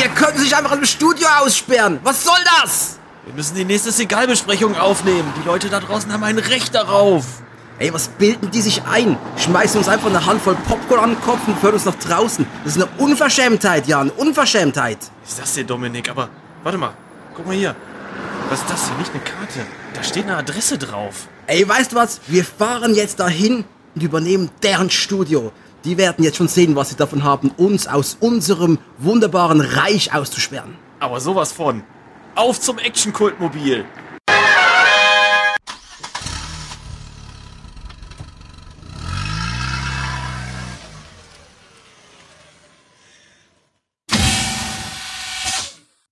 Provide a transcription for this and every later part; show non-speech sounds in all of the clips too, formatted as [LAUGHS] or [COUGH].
Ihr könnt sich einfach im Studio aussperren. Was soll das? Wir müssen die nächste Segalbesprechung aufnehmen. Die Leute da draußen haben ein Recht darauf. Ey, was bilden die sich ein? Schmeißen uns einfach eine Handvoll Popcorn an den Kopf und führen uns nach draußen. Das ist eine Unverschämtheit, Jan. Unverschämtheit. Ist das hier, Dominik? Aber warte mal. Guck mal hier. Was ist das hier? Nicht eine Karte. Da steht eine Adresse drauf. Ey, weißt du was? Wir fahren jetzt dahin und übernehmen deren Studio. Die werden jetzt schon sehen, was sie davon haben, uns aus unserem wunderbaren Reich auszusperren. Aber sowas von. Auf zum Action-Kultmobil.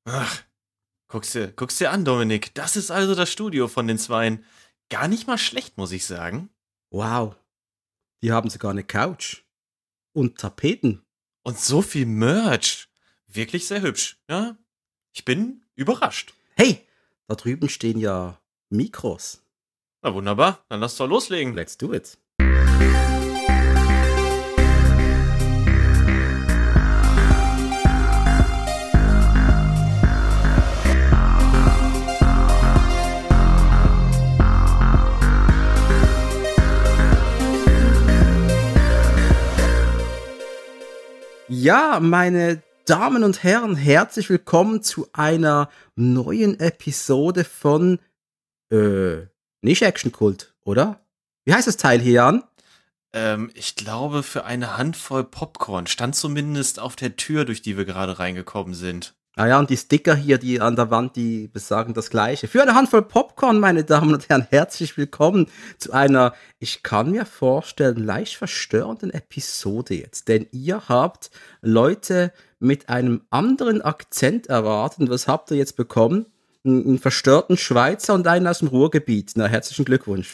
Ach, guck's dir, guck's dir an, Dominik. Das ist also das Studio von den Zweien. Gar nicht mal schlecht, muss ich sagen. Wow. Die haben sogar eine Couch. Und Tapeten. Und so viel Merch. Wirklich sehr hübsch, ja? Ich bin überrascht. Hey, da drüben stehen ja Mikros. Na wunderbar, dann lass doch loslegen. Let's do it. Ja, meine Damen und Herren, herzlich willkommen zu einer neuen Episode von äh, nicht Action Kult, oder? Wie heißt das Teil hier, Jan? Ähm, ich glaube, für eine Handvoll Popcorn stand zumindest auf der Tür, durch die wir gerade reingekommen sind. Ah ja, und die Sticker hier, die an der Wand, die besagen das Gleiche. Für eine Handvoll Popcorn, meine Damen und Herren, herzlich willkommen zu einer, ich kann mir vorstellen, leicht verstörenden Episode jetzt. Denn ihr habt Leute mit einem anderen Akzent erwartet. Was habt ihr jetzt bekommen? Einen verstörten Schweizer und einen aus dem Ruhrgebiet. Na, herzlichen Glückwunsch.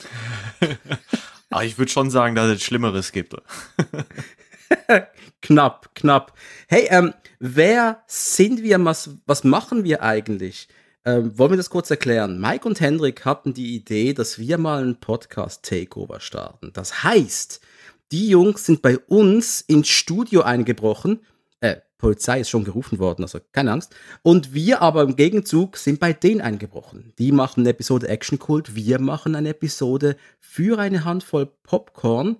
Aber [LAUGHS] ich würde schon sagen, dass es Schlimmeres gibt. [LAUGHS] [LAUGHS] knapp, knapp. Hey, ähm, wer sind wir? Was, was machen wir eigentlich? Ähm, wollen wir das kurz erklären? Mike und Hendrik hatten die Idee, dass wir mal einen Podcast-Takeover starten. Das heißt, die Jungs sind bei uns ins Studio eingebrochen. Äh, Polizei ist schon gerufen worden, also keine Angst. Und wir aber im Gegenzug sind bei denen eingebrochen. Die machen eine Episode Action Cult, wir machen eine Episode für eine Handvoll Popcorn.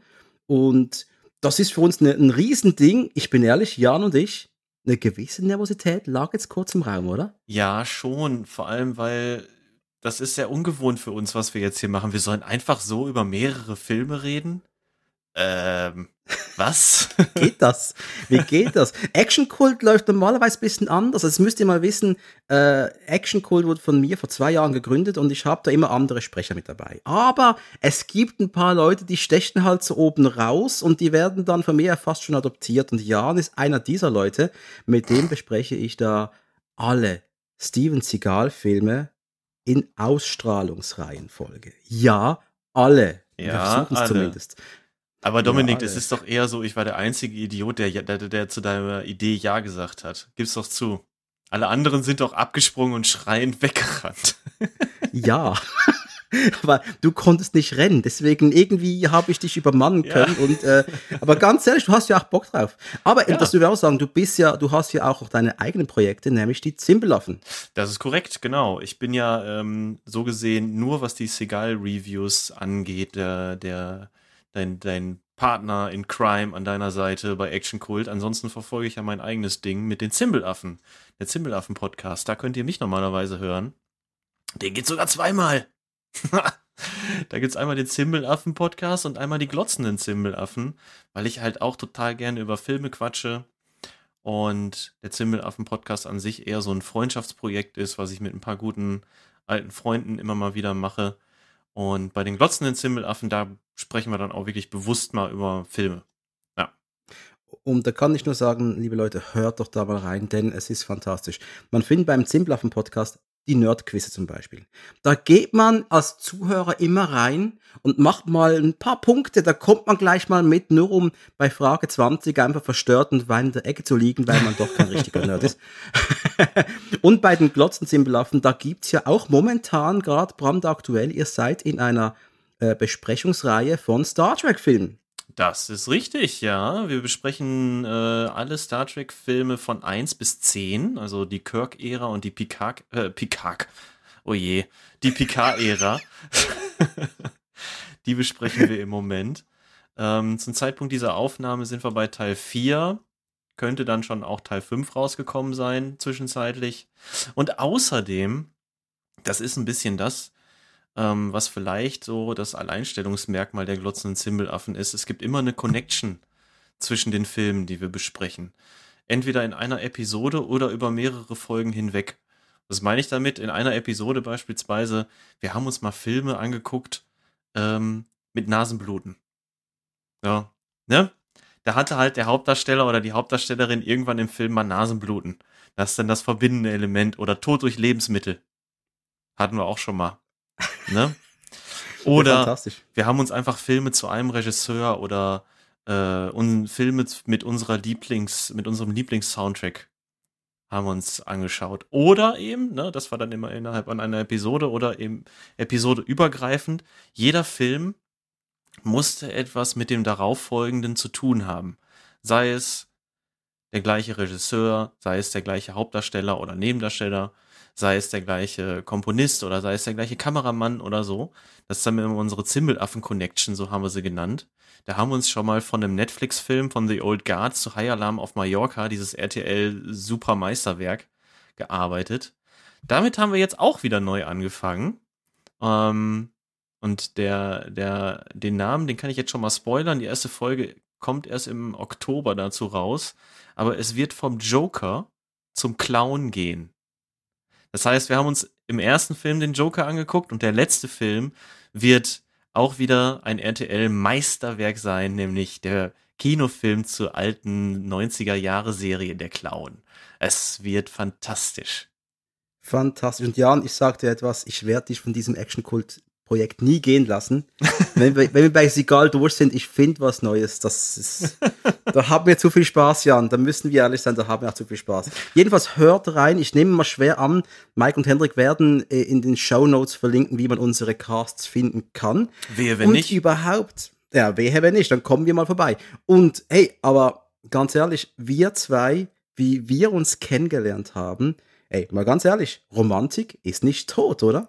Und das ist für uns eine, ein Riesending. Ich bin ehrlich, Jan und ich, eine gewisse Nervosität lag jetzt kurz im Raum, oder? Ja, schon. Vor allem, weil das ist sehr ungewohnt für uns, was wir jetzt hier machen. Wir sollen einfach so über mehrere Filme reden. Ähm, was? [LAUGHS] geht das? Wie geht das? Action Cult läuft normalerweise ein bisschen anders. Also, das müsst ihr mal wissen. Äh, Action Cult wurde von mir vor zwei Jahren gegründet und ich habe da immer andere Sprecher mit dabei. Aber es gibt ein paar Leute, die stechen halt so oben raus und die werden dann von mir fast schon adoptiert. Und Jan ist einer dieser Leute. Mit dem bespreche ich da alle Steven Seagal-Filme in Ausstrahlungsreihenfolge. Ja, alle. Ja, Wir versuchen es zumindest. Aber Dominik, Ja, es ist doch eher so, ich war der einzige Idiot, der, der, der zu deiner Idee Ja gesagt hat. Gib's doch zu. Alle anderen sind doch abgesprungen und schreiend weggerannt. [LAUGHS] Ja. [LAUGHS] aber du konntest nicht rennen, deswegen irgendwie habe ich dich übermannen Ja. können. Und, äh, aber ganz ehrlich, du hast ja auch Bock drauf. Aber Ja. das will ich auch sagen, du bist ja, du hast ja auch deine eigenen Projekte, nämlich die Zimbelaffen. Das ist korrekt, genau. Ich bin ja ähm, so gesehen nur, was die Seagal-Reviews angeht, der, der dein, dein Partner in Crime an deiner Seite bei Action Cult. Ansonsten verfolge ich ja mein eigenes Ding mit den Zimbelaffen. Der Zimbelaffen-Podcast. Da könnt ihr mich normalerweise hören. Den geht sogar zweimal. [LAUGHS] da gibt's einmal den Zimbelaffen-Podcast und einmal die glotzenden Zimbelaffen, weil ich halt auch total gerne über Filme quatsche. Und der Zimbelaffen-Podcast an sich eher so ein Freundschaftsprojekt ist, was ich mit ein paar guten alten Freunden immer mal wieder mache. Und bei den glotzenden Zimbelaffen, da sprechen wir dann auch wirklich bewusst mal über Filme. Und da kann ich nur sagen, liebe Leute, hört doch da mal rein, denn es ist fantastisch. Man findet beim Zimbelaffen Podcast die Nerdquizze zum Beispiel. Da geht man als Zuhörer immer rein und macht mal ein paar Punkte, da kommt man gleich mal mit, nur um bei Frage 20 einfach verstört und in der Ecke zu liegen, weil man doch kein richtiger Nerd ist. [LAUGHS] und bei den Glotzen-Zimbelaffen, da gibt's ja auch momentan gerade brandaktuell, ihr seid in einer äh, Besprechungsreihe von Star Trek-Filmen. Das ist richtig, ja. Wir besprechen äh, alle Star Trek-Filme von 1 bis 10, also die Kirk-Ära und die Picard, äh, Picard, oh je, die Picard-Ära. [LAUGHS] die besprechen wir im Moment. Ähm, zum Zeitpunkt dieser Aufnahme sind wir bei Teil 4. Könnte dann schon auch Teil 5 rausgekommen sein, zwischenzeitlich. Und außerdem, das ist ein bisschen das, ähm, was vielleicht so das Alleinstellungsmerkmal der glotzenden Zimbelaffen ist. Es gibt immer eine Connection zwischen den Filmen, die wir besprechen. Entweder in einer Episode oder über mehrere Folgen hinweg. Was meine ich damit? In einer Episode beispielsweise, wir haben uns mal Filme angeguckt ähm, mit Nasenbluten. Ja, ne? Da hatte halt der Hauptdarsteller oder die Hauptdarstellerin irgendwann im Film mal Nasenbluten. Das ist dann das verbindende Element. Oder Tod durch Lebensmittel. Hatten wir auch schon mal. Ne? Oder wir haben uns einfach Filme zu einem Regisseur oder äh, und Filme mit unserer Lieblings, mit unserem Lieblings-Soundtrack haben uns angeschaut. Oder eben, ne, das war dann immer innerhalb an einer Episode oder eben Episode übergreifend, jeder Film musste etwas mit dem darauffolgenden zu tun haben. Sei es der gleiche Regisseur, sei es der gleiche Hauptdarsteller oder Nebendarsteller, sei es der gleiche Komponist oder sei es der gleiche Kameramann oder so. Das ist dann immer unsere Zimbelaffen-Connection, so haben wir sie genannt. Da haben wir uns schon mal von einem Netflix-Film von The Old Guard zu High Alarm auf Mallorca, dieses RTL-Super-Meisterwerk, gearbeitet. Damit haben wir jetzt auch wieder neu angefangen. Ähm, und der, der, den Namen, den kann ich jetzt schon mal spoilern. Die erste Folge kommt erst im Oktober dazu raus. Aber es wird vom Joker zum Clown gehen. Das heißt, wir haben uns im ersten Film den Joker angeguckt und der letzte Film wird auch wieder ein RTL-Meisterwerk sein, nämlich der Kinofilm zur alten 90er-Jahre-Serie Der Clown. Es wird fantastisch. Fantastisch. Und Jan, ich sagte etwas, ich werde dich von diesem Action-Kult Projekt nie gehen lassen. [LAUGHS] wenn, wir, wenn wir bei Sigal durch sind, ich finde was Neues. Das ist, da haben wir zu viel Spaß, Jan. Da müssen wir ehrlich sein, da haben wir auch zu viel Spaß. Jedenfalls hört rein. Ich nehme mal schwer an, Mike und Hendrik werden äh, in den Show Notes verlinken, wie man unsere Casts finden kann. Wehe, wenn und nicht. überhaupt, ja, wehe, wenn nicht, dann kommen wir mal vorbei. Und hey, aber ganz ehrlich, wir zwei, wie wir uns kennengelernt haben, ey, mal ganz ehrlich, Romantik ist nicht tot, oder?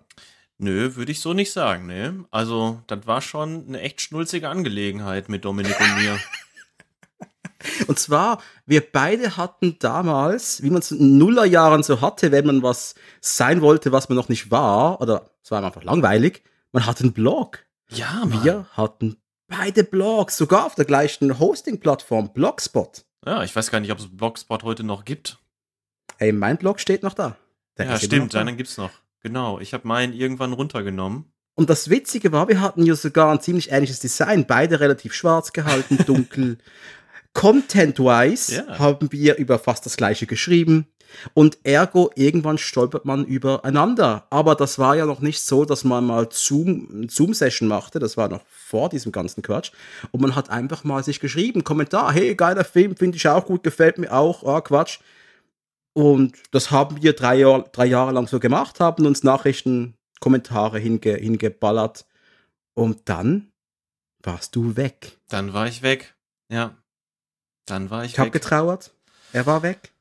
Nö, würde ich so nicht sagen, ne? Also, das war schon eine echt schnulzige Angelegenheit mit Dominik und mir. [LAUGHS] Und zwar, wir beide hatten damals, wie man es in Nullerjahren so hatte, wenn man was sein wollte, was man noch nicht war, oder es war einfach langweilig, man hatte einen Blog. Ja, Mann. Wir hatten beide Blogs, sogar auf der gleichen Hosting-Plattform, Blogspot. Ja, ich weiß gar nicht, ob es Blogspot heute noch gibt. Ey, mein Blog steht noch da. Der ja, stimmt, deinen gibt's noch. Genau, ich habe meinen irgendwann runtergenommen. Und das Witzige war, wir hatten ja sogar ein ziemlich ähnliches Design, beide relativ schwarz gehalten, [LAUGHS] dunkel. Content-wise yeah. haben wir über fast das gleiche geschrieben. Und ergo, irgendwann stolpert man übereinander. Aber das war ja noch nicht so, dass man mal Zoom, Zoom-Session machte. Das war noch vor diesem ganzen Quatsch. Und man hat einfach mal sich geschrieben, Kommentar, hey, geiler Film, finde ich auch gut, gefällt mir auch, oh, Quatsch. Und das haben wir drei, Jahr, drei Jahre lang so gemacht, haben uns Nachrichten, Kommentare hinge, hingeballert. Und dann warst du weg. Dann war ich weg. Ja. Dann war ich, ich weg. Ich habe getrauert. Er war weg.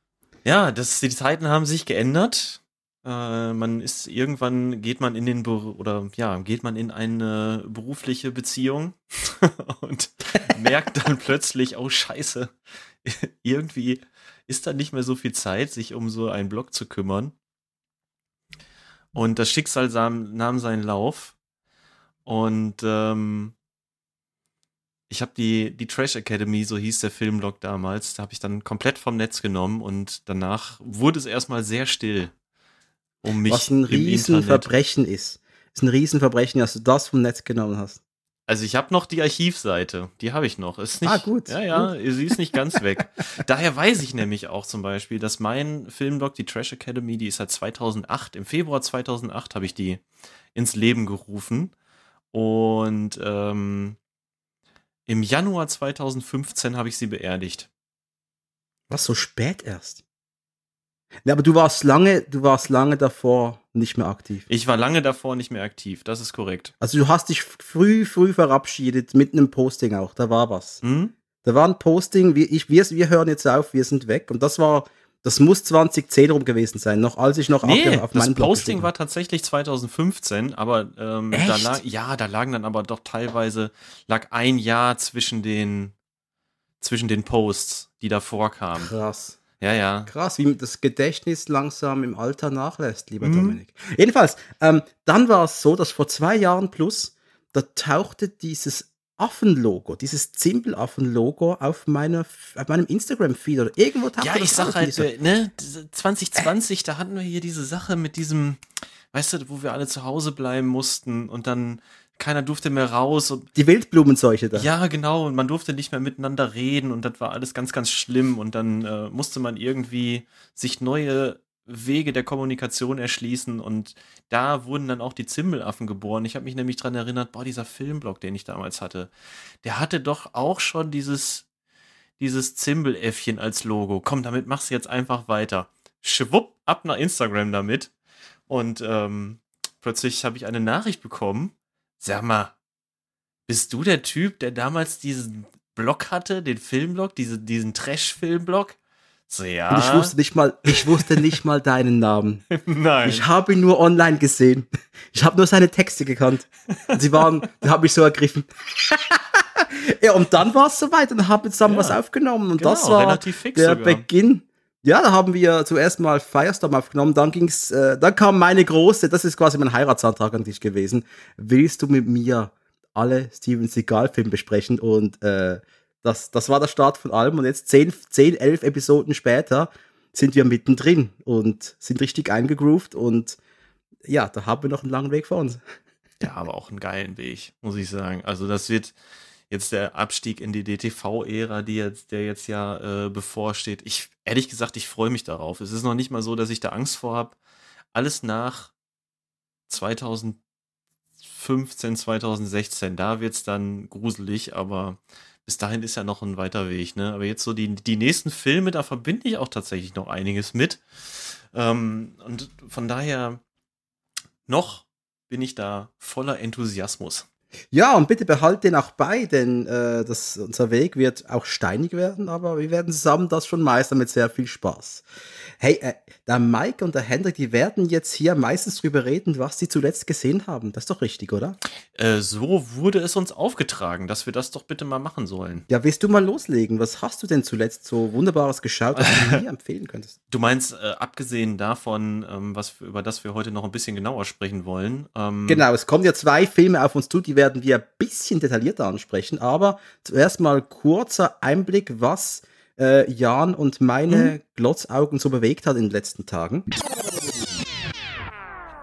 Ja, das, die Zeiten haben sich geändert. Äh, man ist irgendwann geht man in den Be oder ja geht man in eine berufliche Beziehung [LAUGHS] und merkt dann plötzlich, oh Scheiße, [LAUGHS] irgendwie ist dann nicht mehr so viel Zeit, sich um so einen Blog zu kümmern. Und das Schicksal nahm seinen Lauf. Und ähm, ich habe die, die Trash Academy, so hieß der Filmblog damals, da habe ich dann komplett vom Netz genommen und danach wurde es erstmal sehr still um mich. Was ein Riesenverbrechen ist. Ist ein Riesenverbrechen, dass du das vom Netz genommen hast. Also ich habe noch die Archivseite, die habe ich noch. Ist nicht, ah, gut. Ja, ja, gut. sie ist nicht ganz weg. [LAUGHS] Daher weiß ich nämlich auch zum Beispiel, dass mein Filmblog, die Trash Academy, die ist seit 2008, im Februar 2008 habe ich die ins Leben gerufen. Und ähm, im Januar 2015 habe ich sie beerdigt. Was, so spät erst? Ja, aber du warst lange, du warst lange davor nicht mehr aktiv. Ich war lange davor nicht mehr aktiv, das ist korrekt. Also du hast dich früh, früh verabschiedet mit einem Posting auch, da war was. Hm? Da war ein Posting, wir, ich, wir, wir hören jetzt auf, wir sind weg. Und das war, das muss 2010 rum gewesen sein, noch als ich noch Nee, auf, auf das meinem Posting war tatsächlich 2015, aber ähm, da lag, ja, da lagen dann aber doch teilweise, lag ein Jahr zwischen den, zwischen den Posts, die davor kamen. Krass. Ja, ja. Krass, wie das Gedächtnis langsam im Alter nachlässt, lieber Mhm. Dominik. Jedenfalls, ähm, dann war es so, dass vor zwei Jahren plus, da tauchte dieses Affenlogo, dieses Zimbel-Affen-Logo auf, meiner, auf meinem Instagram-Feed oder irgendwo tauchte Ja, das ich sag halt, diese- äh, ne, diese 2020, da hatten wir hier diese Sache mit diesem, weißt du, wo wir alle zu Hause bleiben mussten und dann keiner durfte mehr raus und die Wildblumenseuche da. ja, genau, und man durfte nicht mehr miteinander reden und das war alles ganz, ganz schlimm und dann äh, musste man irgendwie sich neue Wege der Kommunikation erschließen und da wurden dann auch die Zimbelaffen geboren. Ich habe mich nämlich dran erinnert, boah, dieser Filmblog, den ich damals hatte, der hatte doch auch schon dieses, dieses Zimbeläffchen als Logo. Komm, damit machst du jetzt einfach weiter. Schwupp, ab nach Instagram damit. Und ähm, plötzlich habe ich eine Nachricht bekommen. Sag mal, bist du der Typ, der damals diesen Blog hatte, den Filmblog, diese, diesen Trash-Filmblog? So, ja. Und ich wusste nicht mal, ich wusste nicht mal deinen Namen. [LAUGHS] Nein. Ich habe ihn nur online gesehen. Ich habe nur seine Texte gekannt. Und sie waren, die haben mich so ergriffen. [LAUGHS] ja, und dann war es soweit und haben zusammen Ja, was aufgenommen. Und genau, das war der sogar. Beginn. Ja, da haben wir zuerst mal Firestorm aufgenommen, dann ging's, äh, dann kam meine große, das ist quasi mein Heiratsantrag an dich gewesen. Willst du mit mir alle Steven Seagal-Filme besprechen? Und äh, das, das war der Start von allem. Und jetzt zehn, zehn, elf Episoden später sind wir mittendrin und sind richtig eingegroovt und ja, da haben wir noch einen langen Weg vor uns. Ja, aber auch einen geilen Weg, muss ich sagen. Also das wird jetzt der Abstieg in die DTV-Ära, die jetzt, der jetzt ja äh, bevorsteht. Ich, ehrlich gesagt, ich freue mich darauf. Es ist noch nicht mal so, dass ich da Angst vor habe. Alles nach 2015, 2016, da wird's dann gruselig, aber bis dahin ist ja noch ein weiter Weg, ne? Aber jetzt so die, die nächsten Filme, da verbinde ich auch tatsächlich noch einiges mit. Ähm, und von daher noch bin ich da voller Enthusiasmus. Ja, und bitte behalt den auch bei, denn äh, das, unser Weg wird auch steinig werden, aber wir werden zusammen das schon meistern mit sehr viel Spaß. Hey, äh, der Mike und der Hendrik, die werden jetzt hier meistens drüber reden, was sie zuletzt gesehen haben. Das ist doch richtig, oder? Äh, so wurde es uns aufgetragen, dass wir das doch bitte mal machen sollen. Ja, willst du mal loslegen? Was hast du denn zuletzt so Wunderbares geschaut, was du mir [LAUGHS] empfehlen könntest? Du meinst, äh, abgesehen davon, ähm, was, über das wir heute noch ein bisschen genauer sprechen wollen. Ähm, Genau, es kommen ja zwei Filme auf uns zu, die werden wir ein bisschen detaillierter ansprechen, aber zuerst mal kurzer Einblick, was äh, Jan und meine Glotzaugen so bewegt hat in den letzten Tagen.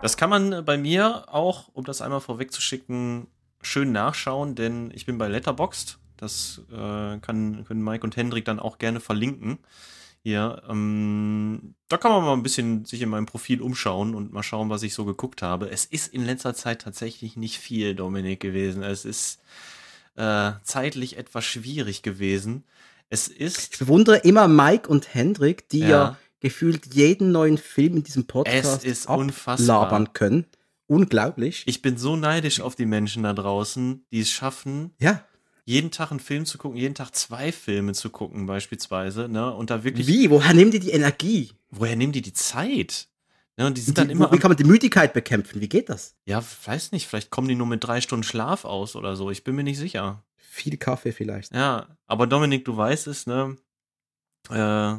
Das kann man äh, bei mir auch, um das einmal vorwegzuschicken, schön nachschauen, denn ich bin bei Letterboxd. Das äh, kann, können Mike und Hendrik dann auch gerne verlinken. Hier, ähm, da kann man mal ein bisschen sich in meinem Profil umschauen und mal schauen, was ich so geguckt habe. Es ist in letzter Zeit tatsächlich nicht viel, Dominik, gewesen. Es ist äh, zeitlich etwas schwierig gewesen. Es Ich ist, bewundere immer Mike und Hendrik, die ja, Ja. gefühlt jeden neuen Film in diesem es Podcast ist unfassbar. labern können. Unglaublich. Ich bin so neidisch auf die Menschen da draußen, die es schaffen, ja. Jeden Tag einen Film zu gucken, jeden Tag zwei Filme zu gucken, beispielsweise, ne? Und da wirklich, Wie? Woher nehmen die die Energie? woher nehmen die die Zeit? Ne? Und die sind Die, dann immer, wie kann man die Müdigkeit bekämpfen? Wie geht das? ja, weiß nicht, vielleicht kommen die nur mit drei Stunden Schlaf aus oder so. Ich bin mir nicht sicher. Viel Kaffee vielleicht. Ja, aber Dominik, du weißt es, ne? Äh,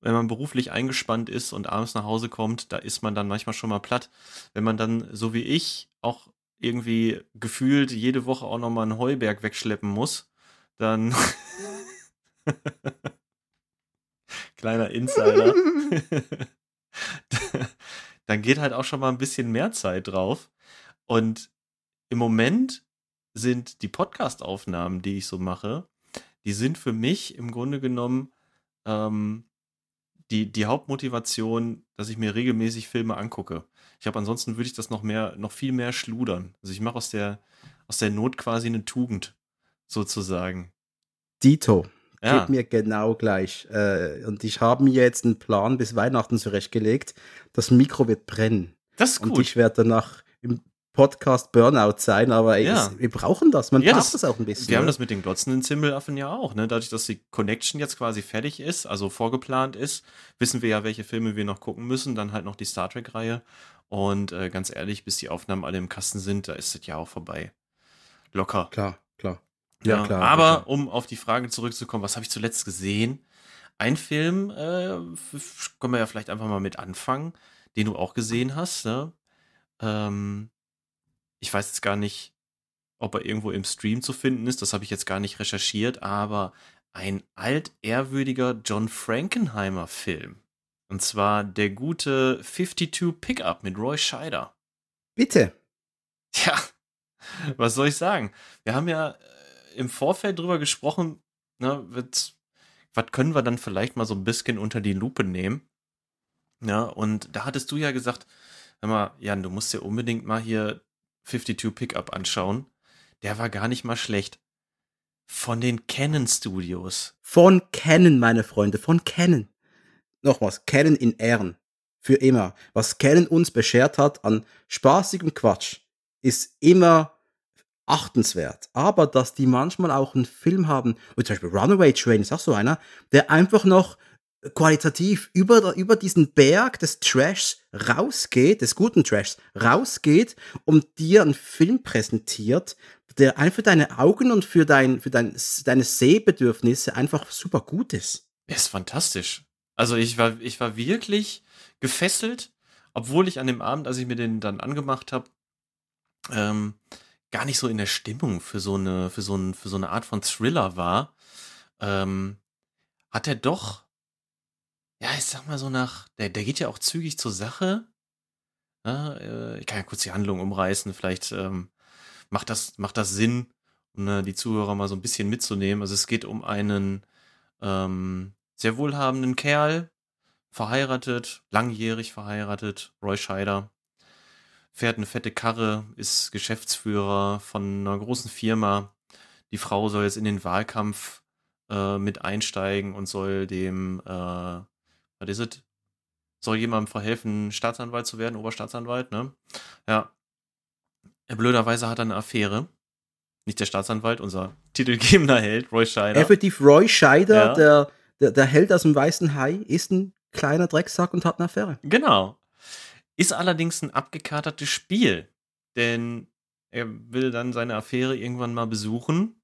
wenn man beruflich eingespannt ist und abends nach Hause kommt, da ist man dann manchmal schon mal platt. Wenn man dann, so wie ich, auch irgendwie gefühlt jede Woche auch nochmal einen Heuberg wegschleppen muss, dann. [LAUGHS] Kleiner Insider. [LAUGHS] dann geht halt auch schon mal ein bisschen mehr Zeit drauf. Und im Moment sind die Podcast-Aufnahmen, die ich so mache, die sind für mich im Grunde genommen ähm, die, die Hauptmotivation, dass ich mir regelmäßig Filme angucke. Ich habe ansonsten würde ich das noch mehr, noch viel mehr schludern. Also ich mache aus der, aus der Not quasi eine Tugend, sozusagen. Dito. Ja. Geht mir genau gleich. Äh, und ich habe mir jetzt einen Plan bis Weihnachten zurechtgelegt. Das Mikro wird brennen. Das ist Und gut. ich werde danach im Podcast Burnout sein, aber ey, Ja. es, wir brauchen das. Man Ja, braucht das- das, auch ein bisschen. Wir haben ne? das mit den glotzenden Zimbelaffen ja auch, ne? Dadurch, dass die Connection jetzt quasi fertig ist, also vorgeplant ist, wissen wir ja, welche Filme wir noch gucken müssen. Dann halt noch die Star Trek-Reihe. Und äh, ganz ehrlich, bis die Aufnahmen alle im Kasten sind, da ist das ja auch vorbei. Locker. Klar, klar. Ja, Ja, klar, Aber klar. um auf die Frage zurückzukommen, was habe ich zuletzt gesehen? Ein Film, äh, können wir ja vielleicht einfach mal mit anfangen, den du auch gesehen hast. Ne? Ähm, ich weiß jetzt gar nicht, ob er irgendwo im Stream zu finden ist. Das habe ich jetzt gar nicht recherchiert, aber ein altehrwürdiger John Frankenheimer Film. Und zwar der gute 52 Pickup mit Roy Scheider. Bitte. Ja, was soll ich sagen? Wir haben ja äh, im Vorfeld drüber gesprochen, ne, wird, was können wir dann vielleicht mal so ein bisschen unter die Lupe nehmen? Ja, und da hattest du ja gesagt, hör mal, Jan, du musst dir unbedingt mal hier 52 Pickup anschauen. Der war gar nicht mal schlecht. Von den Canon Studios. Von Canon, meine Freunde, von Canon. Nochmals, Canon in Ehren. Für immer. Was Canon uns beschert hat an spaßigem Quatsch, ist immer achtenswert. Aber dass die manchmal auch einen Film haben, wie zum Beispiel Runaway Train ist auch so einer, der einfach noch qualitativ über, über diesen Berg des Trashs rausgeht, des guten Trashs rausgeht und dir einen Film präsentiert, der einfach deine Augen und für, dein, für dein, deine Sehbedürfnisse einfach super gut ist. Er ist fantastisch. Also ich war, ich war wirklich gefesselt, obwohl ich an dem Abend, als ich mir den dann angemacht habe, ähm, gar nicht so in der Stimmung für so eine, für so, ein, für so eine Art von Thriller war, ähm, hat er doch, ja, ich sag mal so nach, der, der geht ja auch zügig zur Sache. Ja, äh, ich kann ja kurz die Handlung umreißen, vielleicht ähm, macht, das, macht das Sinn, um äh, die Zuhörer mal so ein bisschen mitzunehmen. Also es geht um einen ähm, sehr wohlhabenden Kerl, verheiratet, langjährig verheiratet, Roy Scheider, fährt eine fette Karre, ist Geschäftsführer von einer großen Firma. Die Frau soll jetzt in den Wahlkampf äh, mit einsteigen und soll dem, äh, was ist es? Soll jemandem verhelfen, Staatsanwalt zu werden, Oberstaatsanwalt, ne? Ja. Er blöderweise hat er eine Affäre. Nicht der Staatsanwalt, unser titelgebender Held, Roy Scheider. Effektiv Roy Scheider, Ja. der, der, der Held aus dem Weißen Hai, ist ein kleiner Drecksack und hat eine Affäre. Genau. Ist allerdings ein abgekatertes Spiel, denn er will dann seine Affäre irgendwann mal besuchen,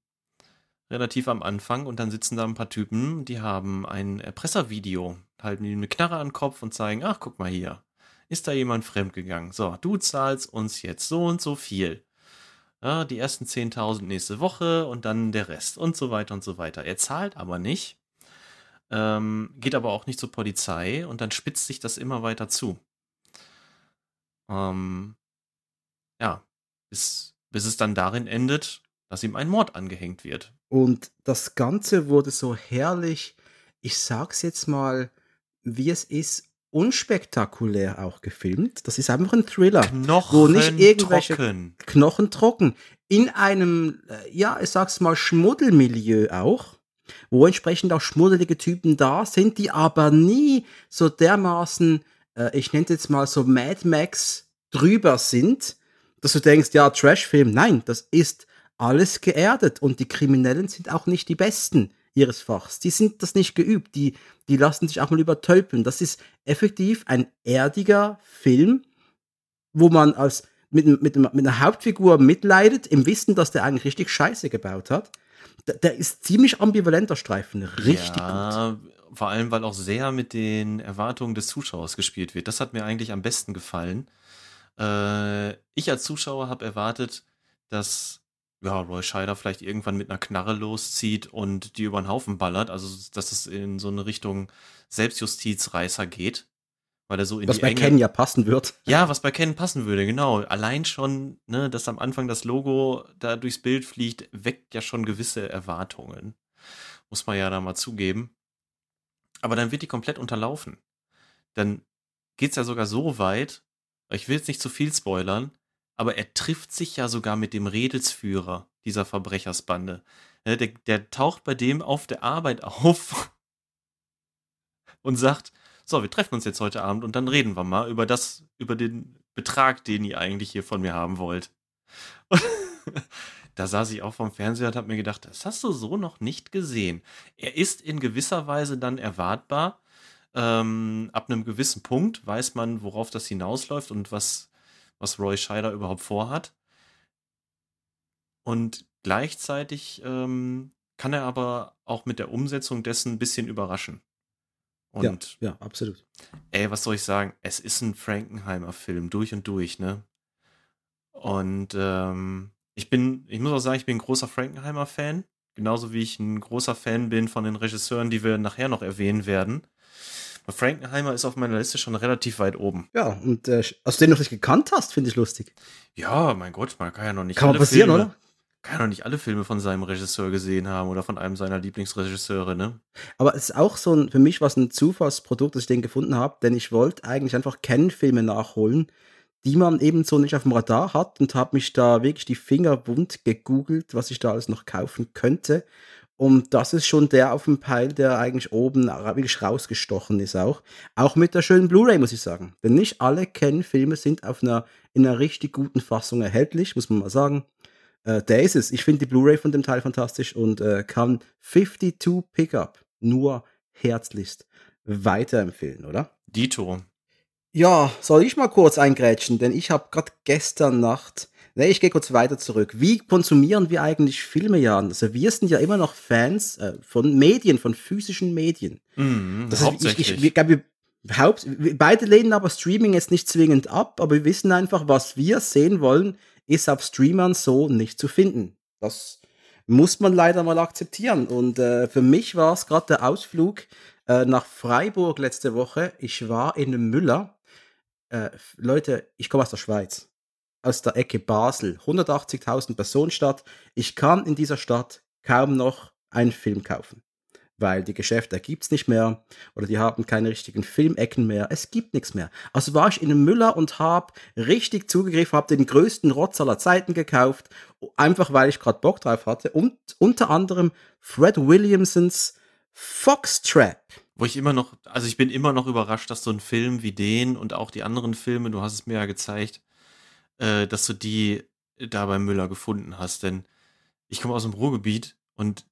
relativ am Anfang, und dann sitzen da ein paar Typen, die haben ein Erpresservideo, halten ihm eine Knarre an den Kopf und zeigen, ach, guck mal hier, ist da jemand fremdgegangen. So, du zahlst uns jetzt so und so viel. Ja, die ersten 10.000 nächste Woche und dann der Rest und so weiter und so weiter. Er zahlt aber nicht, ähm, geht aber auch nicht zur Polizei und dann spitzt sich das immer weiter zu. Ähm, ja, bis, bis es dann darin endet, dass ihm ein Mord angehängt wird. Und das Ganze wurde so herrlich, ich sag's jetzt mal, wie es ist, unspektakulär auch gefilmt. Das ist einfach ein Thriller. Knochen Wo nicht irgendwelche- trocken. knochentrocken. In einem, äh, ja, ich sag's mal, Schmuddelmilieu auch, wo entsprechend auch schmuddelige Typen da sind, die aber nie so dermaßen, äh, ich nenne es jetzt mal so Mad Max drüber sind, dass du denkst, ja, Trashfilm. Nein, das ist alles geerdet und die Kriminellen sind auch nicht die Besten ihres Fachs. Die sind das nicht geübt. Die, die lassen sich auch mal übertölpeln. Das ist effektiv ein erdiger Film, wo man als mit, mit, mit einer Hauptfigur mitleidet, im Wissen, dass der eigentlich richtig Scheiße gebaut hat. Der, ist ziemlich ambivalenter Streifen. Richtig gut. ja, Vor allem, weil auch sehr mit den Erwartungen des Zuschauers gespielt wird. Das hat mir eigentlich am besten gefallen. Äh, ich als Zuschauer habe erwartet, dass ja, Roy Scheider vielleicht irgendwann mit einer Knarre loszieht und die über den Haufen ballert. Also, dass es in so eine Richtung Selbstjustizreißer geht. Weil er so in Was die bei Enge Ken ja passen wird. Ja, was bei Ken passen würde, genau. Allein schon, ne, dass am Anfang das Logo da durchs Bild fliegt, weckt ja schon gewisse Erwartungen. Muss man ja da mal zugeben. Aber dann wird die komplett unterlaufen. Dann geht's ja sogar so weit, ich will jetzt nicht zu viel spoilern, aber er trifft sich ja sogar mit dem Redelsführer dieser Verbrechersbande. Ne, Der, der taucht bei dem auf der Arbeit [LAUGHS] auf und sagt, so, wir treffen uns jetzt heute Abend und dann reden wir mal über das, über den Betrag, den ihr eigentlich hier von mir haben wollt. [LAUGHS] Da saß ich auch vom Fernseher und habe mir gedacht, das hast du so noch nicht gesehen. Er ist in gewisser Weise dann erwartbar. Ähm, ab einem gewissen Punkt weiß man, worauf das hinausläuft und was, was Roy Scheider überhaupt vorhat. Und gleichzeitig ähm, kann er aber auch mit der Umsetzung dessen ein bisschen überraschen. Und ja, ja, absolut. Ey, was soll ich sagen? Es ist ein Frankenheimer-Film, durch und durch, ne? Und ähm, ich bin, ich muss auch sagen, ich bin ein großer Frankenheimer-Fan. Genauso wie ich ein großer Fan bin von den Regisseuren, die wir nachher noch erwähnen werden. Aber Frankenheimer ist auf meiner Liste schon relativ weit oben. Ja, und äh, als du den noch nicht gekannt hast, finde ich lustig. Ja, mein Gott, man kann ja noch nicht. Kann passieren, Filme, oder? Kann ja noch nicht alle Filme von seinem Regisseur gesehen haben oder von einem seiner Lieblingsregisseure, ne? Aber es ist auch so ein, für mich was ein Zufallsprodukt, dass ich den gefunden habe, denn ich wollte eigentlich einfach Ken-Filme nachholen, die man eben so nicht auf dem Radar hat und habe mich da wirklich die Finger wund gegoogelt, was ich da alles noch kaufen könnte. Und das ist schon der auf dem Peil, der eigentlich oben wirklich rausgestochen ist auch. Auch mit der schönen Blu-ray, muss ich sagen. Denn nicht alle Ken-Filme sind auf einer, in einer richtig guten Fassung erhältlich, muss man mal sagen. Äh, der ist es. Ich finde die Blu-ray von dem Teil fantastisch und äh, kann 52 Pickup nur herzlichst weiterempfehlen, oder? Dito. Ja, soll ich mal kurz eingrätschen, denn ich habe gerade gestern Nacht, ne, ich gehe kurz weiter zurück. Wie konsumieren wir eigentlich Filme, Jan? Also wir sind ja immer noch Fans äh, von Medien, von physischen Medien. Mhm, das hauptsächlich. Ich, ich, ich, glaube, Haupt, beide lehnen aber Streaming jetzt nicht zwingend ab, aber wir wissen einfach, was wir sehen wollen, ist auf Streamern so nicht zu finden. Das muss man leider mal akzeptieren. Und äh, für mich war es gerade der Ausflug äh, nach Freiburg letzte Woche. Ich war in Müller. Äh, Leute, ich komme aus der Schweiz, aus der Ecke Basel, 180.000 Personenstadt. Ich kann in dieser Stadt kaum noch einen Film kaufen weil die Geschäfte gibt es nicht mehr oder die haben keine richtigen Filmecken mehr. Es gibt nichts mehr. Also war ich in einem Müller und habe richtig zugegriffen, habe den größten Rotz aller Zeiten gekauft, einfach weil ich gerade Bock drauf hatte. Und unter anderem Fred Williamsons Foxtrap. Wo ich immer noch, also ich bin immer noch überrascht, dass so ein Film wie den und auch die anderen Filme, du hast es mir ja gezeigt, äh, dass du die da bei Müller gefunden hast. Denn ich komme aus dem Ruhrgebiet und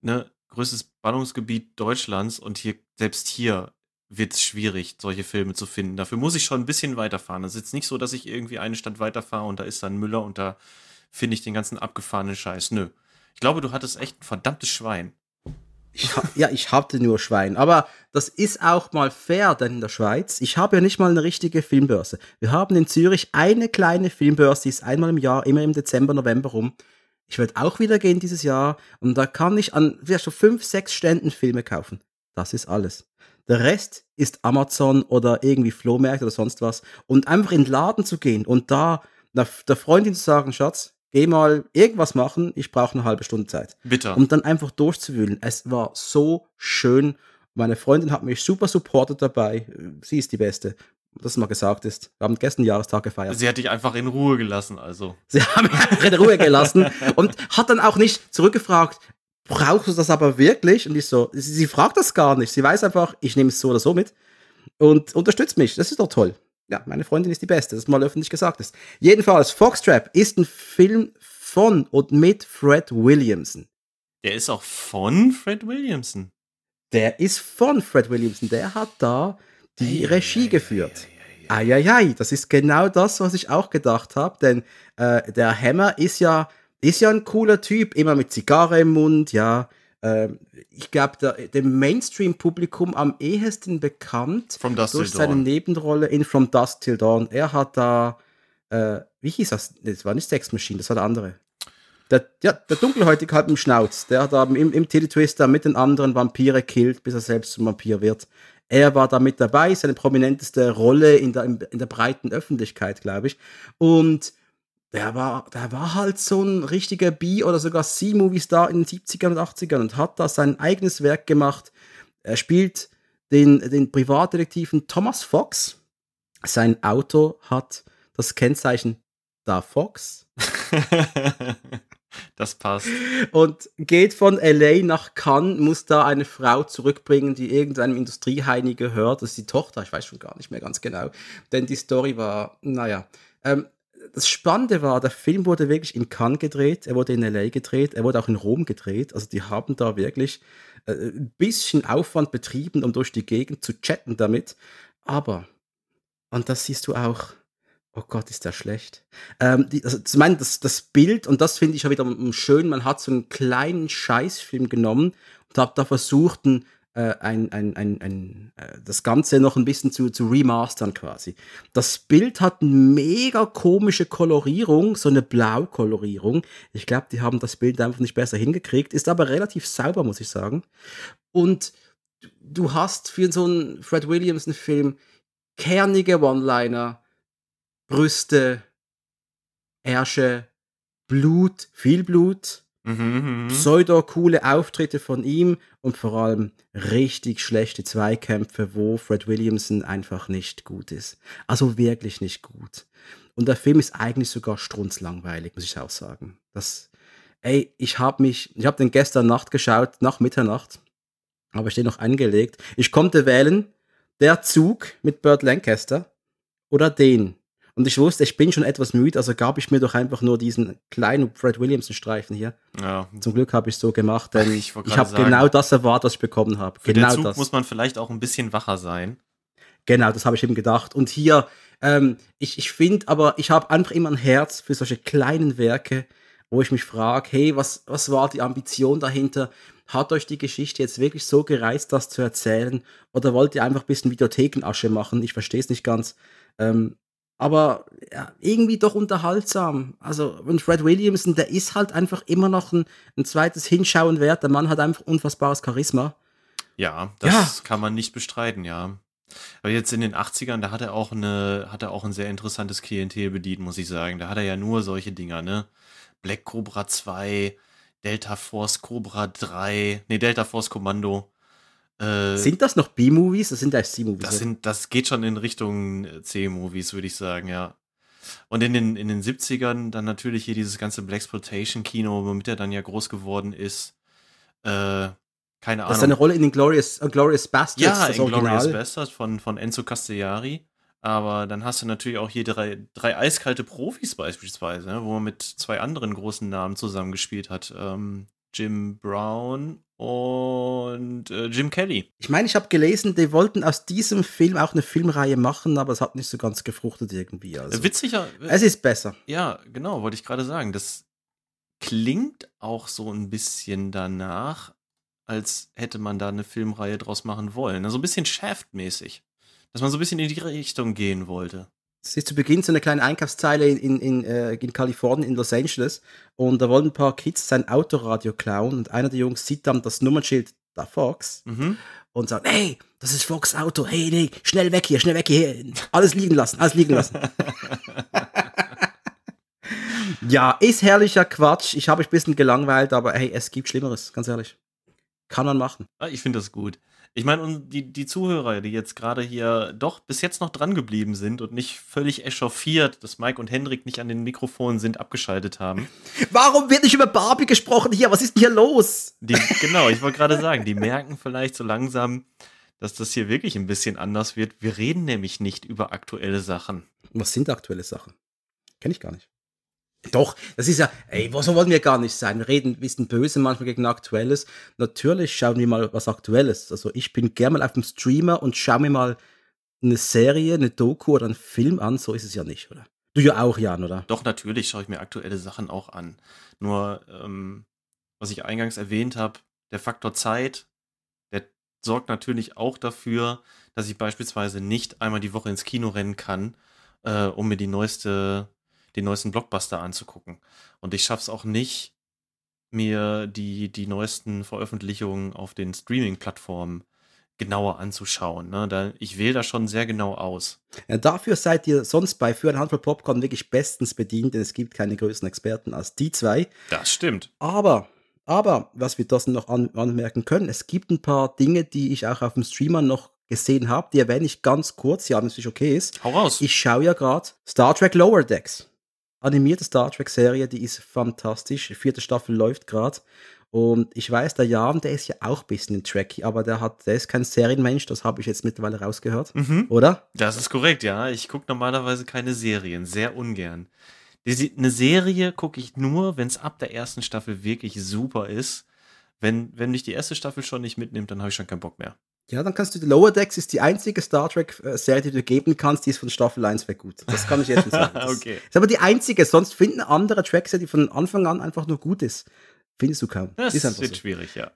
ne, größtes Ballungsgebiet Deutschlands und hier, selbst hier wird es schwierig, solche Filme zu finden. Dafür muss ich schon ein bisschen weiterfahren. Es ist jetzt nicht so, dass ich irgendwie eine Stadt weiterfahre und da ist dann Müller und da finde ich den ganzen abgefahrenen Scheiß. Nö. Ich glaube, du hattest echt ein verdammtes Schwein. Ich ja, ich hatte nur Schwein. Aber das ist auch mal fair, denn in der Schweiz, ich habe ja nicht mal eine richtige Filmbörse. Wir haben in Zürich eine kleine Filmbörse, die ist einmal im Jahr, immer im Dezember, November rum. Ich werde auch wieder gehen dieses Jahr und da kann ich an vielleicht so fünf, sechs Ständen Filme kaufen. Das ist alles. Der Rest ist Amazon oder irgendwie Flohmärkte oder sonst was. Und einfach in den Laden zu gehen und da der Freundin zu sagen, Schatz, geh mal irgendwas machen, ich brauche eine halbe Stunde Zeit. Bitte. Und dann einfach durchzuwühlen. Es war so schön. Meine Freundin hat mich super supportet dabei. Sie ist die Beste das mal gesagt ist. Wir haben gestern Jahrestag gefeiert. Sie hat dich einfach in Ruhe gelassen, also. Sie haben mich einfach in Ruhe gelassen und hat dann auch nicht zurückgefragt, brauchst du das aber wirklich? Und ich so, sie, sie fragt das gar nicht. Sie weiß einfach, ich nehme es so oder so mit und unterstützt mich. Das ist doch toll. Ja, meine Freundin ist die Beste, das mal öffentlich gesagt ist. Jedenfalls, Foxtrap ist ein Film von und mit Fred Williamson. Der ist auch von Fred Williamson. Der ist von Fred Williamson. Der hat da die Regie geführt. Eieiei, das ist genau das, was ich auch gedacht habe, denn äh, der Hammer ist ja, ist ja ein cooler Typ, immer mit Zigarre im Mund, ja. Äh, ich glaube, dem Mainstream-Publikum am ehesten bekannt durch seine Dawn. Nebenrolle in From Dusk Till Dawn. Er hat da, äh, wie hieß das? Das war nicht Sex Machine, das war der andere. Der, ja, der Dunkelhäutige halt im Schnauz, der hat da im, im Titty-Twister mit den anderen Vampire killt, bis er selbst zum Vampir wird. Er war da mit dabei, seine prominenteste Rolle in der, in der breiten Öffentlichkeit, glaube ich. Und der war, der war halt so ein richtiger B- oder sogar C-Movie-Star in den 70ern und 80ern und hat da sein eigenes Werk gemacht. Er spielt den, den Privatdetektiven Thomas Fox. Sein Auto hat das Kennzeichen da Fox. [LAUGHS] Das passt. Und geht von LA nach Cannes, muss da eine Frau zurückbringen, die irgendeinem Industrieheini gehört. Das ist die Tochter, ich weiß schon gar nicht mehr ganz genau. Denn die Story war, naja. Ähm, das Spannende war, der Film wurde wirklich in Cannes gedreht, er wurde in LA gedreht, er wurde auch in Rom gedreht. Also die haben da wirklich äh, ein bisschen Aufwand betrieben, um durch die Gegend zu chatten damit. Aber, und das siehst du auch, Oh Gott, ist der schlecht. Ähm, die, also, ich meine, das, das Bild, und das finde ich auch wieder schön, man hat so einen kleinen Scheißfilm genommen und hat da versucht, ein, äh, ein, ein, ein, ein, äh, das Ganze noch ein bisschen zu, zu remastern quasi. Das Bild hat eine mega komische Kolorierung, so eine Blau-Kolorierung. Ich glaube, die haben das Bild einfach nicht besser hingekriegt, ist aber relativ sauber, muss ich sagen. Und du hast für so einen Fred Williamson-Film kernige One-Liner, Brüste, Ärsche, Blut, viel Blut, Mhm, mhm. pseudo-coole Auftritte von ihm und vor allem richtig schlechte Zweikämpfe, wo Fred Williamson einfach nicht gut ist. Also wirklich nicht gut. Und der Film ist eigentlich sogar strunzlangweilig, muss ich auch sagen. Das, ey, ich habe mich, ich habe den gestern Nacht geschaut, nach Mitternacht, habe ich den noch angelegt. Ich konnte wählen, der Zug mit Burt Lancaster oder den. Und ich wusste, ich bin schon etwas müde, also gab ich mir doch einfach nur diesen kleinen Fred Williamson-Streifen hier. Ja. Zum Glück habe ich es so gemacht, denn ich, ich habe genau das erwartet, was ich bekommen habe. Für Genau den Zug das. muss man vielleicht auch ein bisschen wacher sein. Genau, das habe ich eben gedacht. Und hier, ähm, ich, ich finde aber, ich habe einfach immer ein Herz für solche kleinen Werke, wo ich mich frage, hey, was, was war die Ambition dahinter? Hat euch die Geschichte jetzt wirklich so gereizt, das zu erzählen? Oder wollt ihr einfach ein bisschen Videothekenasche machen? Ich verstehe es nicht ganz. Ähm, aber ja, irgendwie doch unterhaltsam. Also, und Fred Williamson, der ist halt einfach immer noch ein, ein zweites Hinschauen wert. Der Mann hat einfach unfassbares Charisma. Ja, das kann man nicht bestreiten, ja. Aber jetzt in den 80ern, da hat er auch eine, hat er auch ein sehr interessantes Klientel bedient, muss ich sagen. Da hat er ja nur solche Dinger, ne? Black Cobra 2, Delta Force Cobra 3, nee, Delta Force Kommando. Äh, Sind das noch B-Movies? Das sind ja C-Movies. das sind, das geht schon in Richtung äh, C-Movies, würde ich sagen, ja. Und in den, in den 70ern dann natürlich hier dieses ganze Blaxploitation-Kino, womit er dann ja groß geworden ist. Äh, keine Das ist Ahnung. eine Rolle in den Glorious, uh, Glorious Bastards, Ja, Inglourious Original. Bastard von, von Enzo Castellari. Aber dann hast du natürlich auch hier drei, drei eiskalte Profis beispielsweise, ne, wo man mit zwei anderen großen Namen zusammengespielt hat. Ähm, Jim Brown und äh, Jim Kelly. Ich meine, ich habe gelesen, die wollten aus diesem Film auch eine Filmreihe machen, aber es hat nicht so ganz gefruchtet irgendwie. Also. Äh, Witziger, äh, Es ist besser. ja, genau, wollte ich gerade sagen. Das klingt auch so ein bisschen danach, als hätte man da eine Filmreihe draus machen wollen. Also ein bisschen Shaft-mäßig. Dass man so ein bisschen in die Richtung gehen wollte. Es ist zu Beginn so eine kleine Einkaufszeile in, in, in, äh, in Kalifornien, in Los Angeles. Und da wollen ein paar Kids sein Autoradio klauen. Und einer der Jungs sieht dann das Nummernschild da Fox Mhm. und sagt, hey, das ist Fox Auto, hey, nee, schnell weg hier, schnell weg hier, alles liegen lassen, alles liegen lassen. [LAUGHS] ja, ist herrlicher Quatsch. Ich habe mich ein bisschen gelangweilt, aber hey, es gibt Schlimmeres, ganz ehrlich. Kann man machen. Ah, Ich finde das gut. Ich meine, die, die Zuhörer, die jetzt gerade hier doch bis jetzt noch dran geblieben sind und nicht völlig echauffiert, dass Mike und Hendrik nicht an den Mikrofonen sind, abgeschaltet haben. [LAUGHS] Warum wird nicht über Barbie gesprochen hier? Was ist denn hier los? Die, genau, ich wollte gerade sagen, die merken vielleicht so langsam, dass das hier wirklich ein bisschen anders wird. Wir reden nämlich nicht über aktuelle Sachen. Was sind aktuelle Sachen? Kenne ich gar nicht. Doch, das ist ja, ey, so wollen wir gar nicht sein. Wir reden ein bisschen böse manchmal gegen Aktuelles. Natürlich schauen wir mal was Aktuelles. Also ich bin gerne mal auf dem Streamer und schaue mir mal eine Serie, eine Doku oder einen Film an. So ist es ja nicht, oder? Du ja auch, Jan, oder? Doch, natürlich schaue ich mir aktuelle Sachen auch an. Nur, ähm, was ich eingangs erwähnt habe, der Faktor Zeit, der sorgt natürlich auch dafür, dass ich beispielsweise nicht einmal die Woche ins Kino rennen kann, äh, um mir die neueste, den neuesten Blockbuster anzugucken. Und ich schaffe es auch nicht, mir die, die neuesten Veröffentlichungen auf den Streaming-Plattformen genauer anzuschauen. Ne? Da, ich wähle da schon sehr genau aus. Ja, dafür seid ihr sonst bei Für ein Handvoll Popcorn wirklich bestens bedient, denn es gibt keine größeren Experten als die zwei. Das stimmt. Aber, aber, was wir das noch an, anmerken können, es gibt ein paar Dinge, die ich auch auf dem Streamer noch gesehen habe, die erwähne ich ganz kurz, ja, wenn es nicht okay ist. Hau raus. Ich schaue ja gerade Star Trek Lower Decks. Animierte Star Trek-Serie, die ist fantastisch. Vierte Staffel läuft gerade. Und ich weiß, der Jan, der ist ja auch ein bisschen Trekkie, aber der hat, der ist kein Serienmensch, das habe ich jetzt mittlerweile rausgehört. Mhm. Oder? Das ist korrekt, ja. Ich gucke normalerweise keine Serien, sehr ungern. Eine Serie gucke ich nur, wenn es ab der ersten Staffel wirklich super ist. Wenn, wenn mich die erste Staffel schon nicht mitnimmt, dann habe ich schon keinen Bock mehr. Ja, dann kannst du, die Lower Decks ist die einzige Star Trek-Serie, die du geben kannst, die ist von Staffel 1 weg gut. Das kann ich jetzt schon sagen. [LAUGHS] Das okay. Ist aber die einzige, sonst finden andere Tracks, die von Anfang an einfach nur gut ist. Findest du kaum. Das ist wird so. schwierig, ja.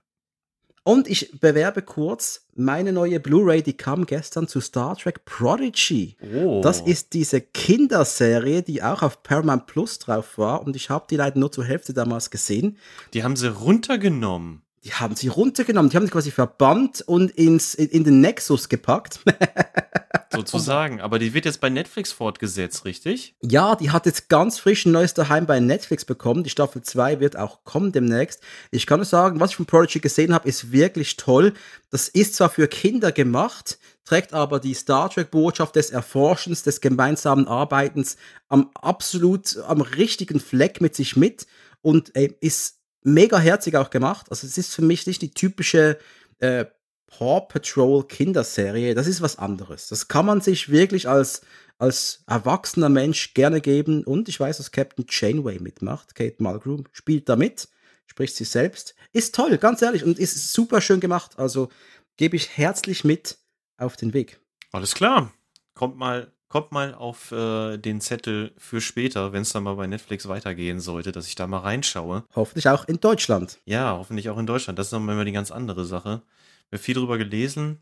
Und ich bewerbe kurz meine neue Blu-ray, die kam gestern zu Star Trek Prodigy. Oh. Das ist diese Kinderserie, die auch auf Paramount Plus drauf war und ich habe die leider nur zur Hälfte damals gesehen. Die haben sie runtergenommen. Die haben sie runtergenommen, die haben sie quasi verbannt und ins, in, den Nexus gepackt. [LAUGHS] Sozusagen. Aber die wird jetzt bei Netflix fortgesetzt, richtig? Ja, die hat jetzt ganz frisch ein neues Daheim bei Netflix bekommen. Die Staffel 2 wird auch kommen demnächst. Ich kann nur sagen, was ich von Prodigy gesehen habe, ist wirklich toll. Das ist zwar für Kinder gemacht, trägt aber die Star Trek-Botschaft des Erforschens, des gemeinsamen Arbeitens am absolut, am richtigen Fleck mit sich mit und ey, ist mega herzig auch gemacht. Also es ist für mich nicht die typische äh, Paw Patrol Kinderserie. Das ist was anderes. Das kann man sich wirklich als, als erwachsener Mensch gerne geben. Und ich weiß, dass Captain Janeway mitmacht. Kate Mulgrew spielt da mit, spricht sie selbst. Ist toll, ganz ehrlich. Und ist super schön gemacht. Also gebe ich herzlich mit auf den Weg. Alles klar. Kommt mal, kommt mal auf äh, den Zettel für später, wenn es dann mal bei Netflix weitergehen sollte, dass ich da mal reinschaue. Hoffentlich auch in Deutschland. Ja, hoffentlich auch in Deutschland. Das ist nochmal immer die ganz andere Sache. Ich habe viel drüber gelesen.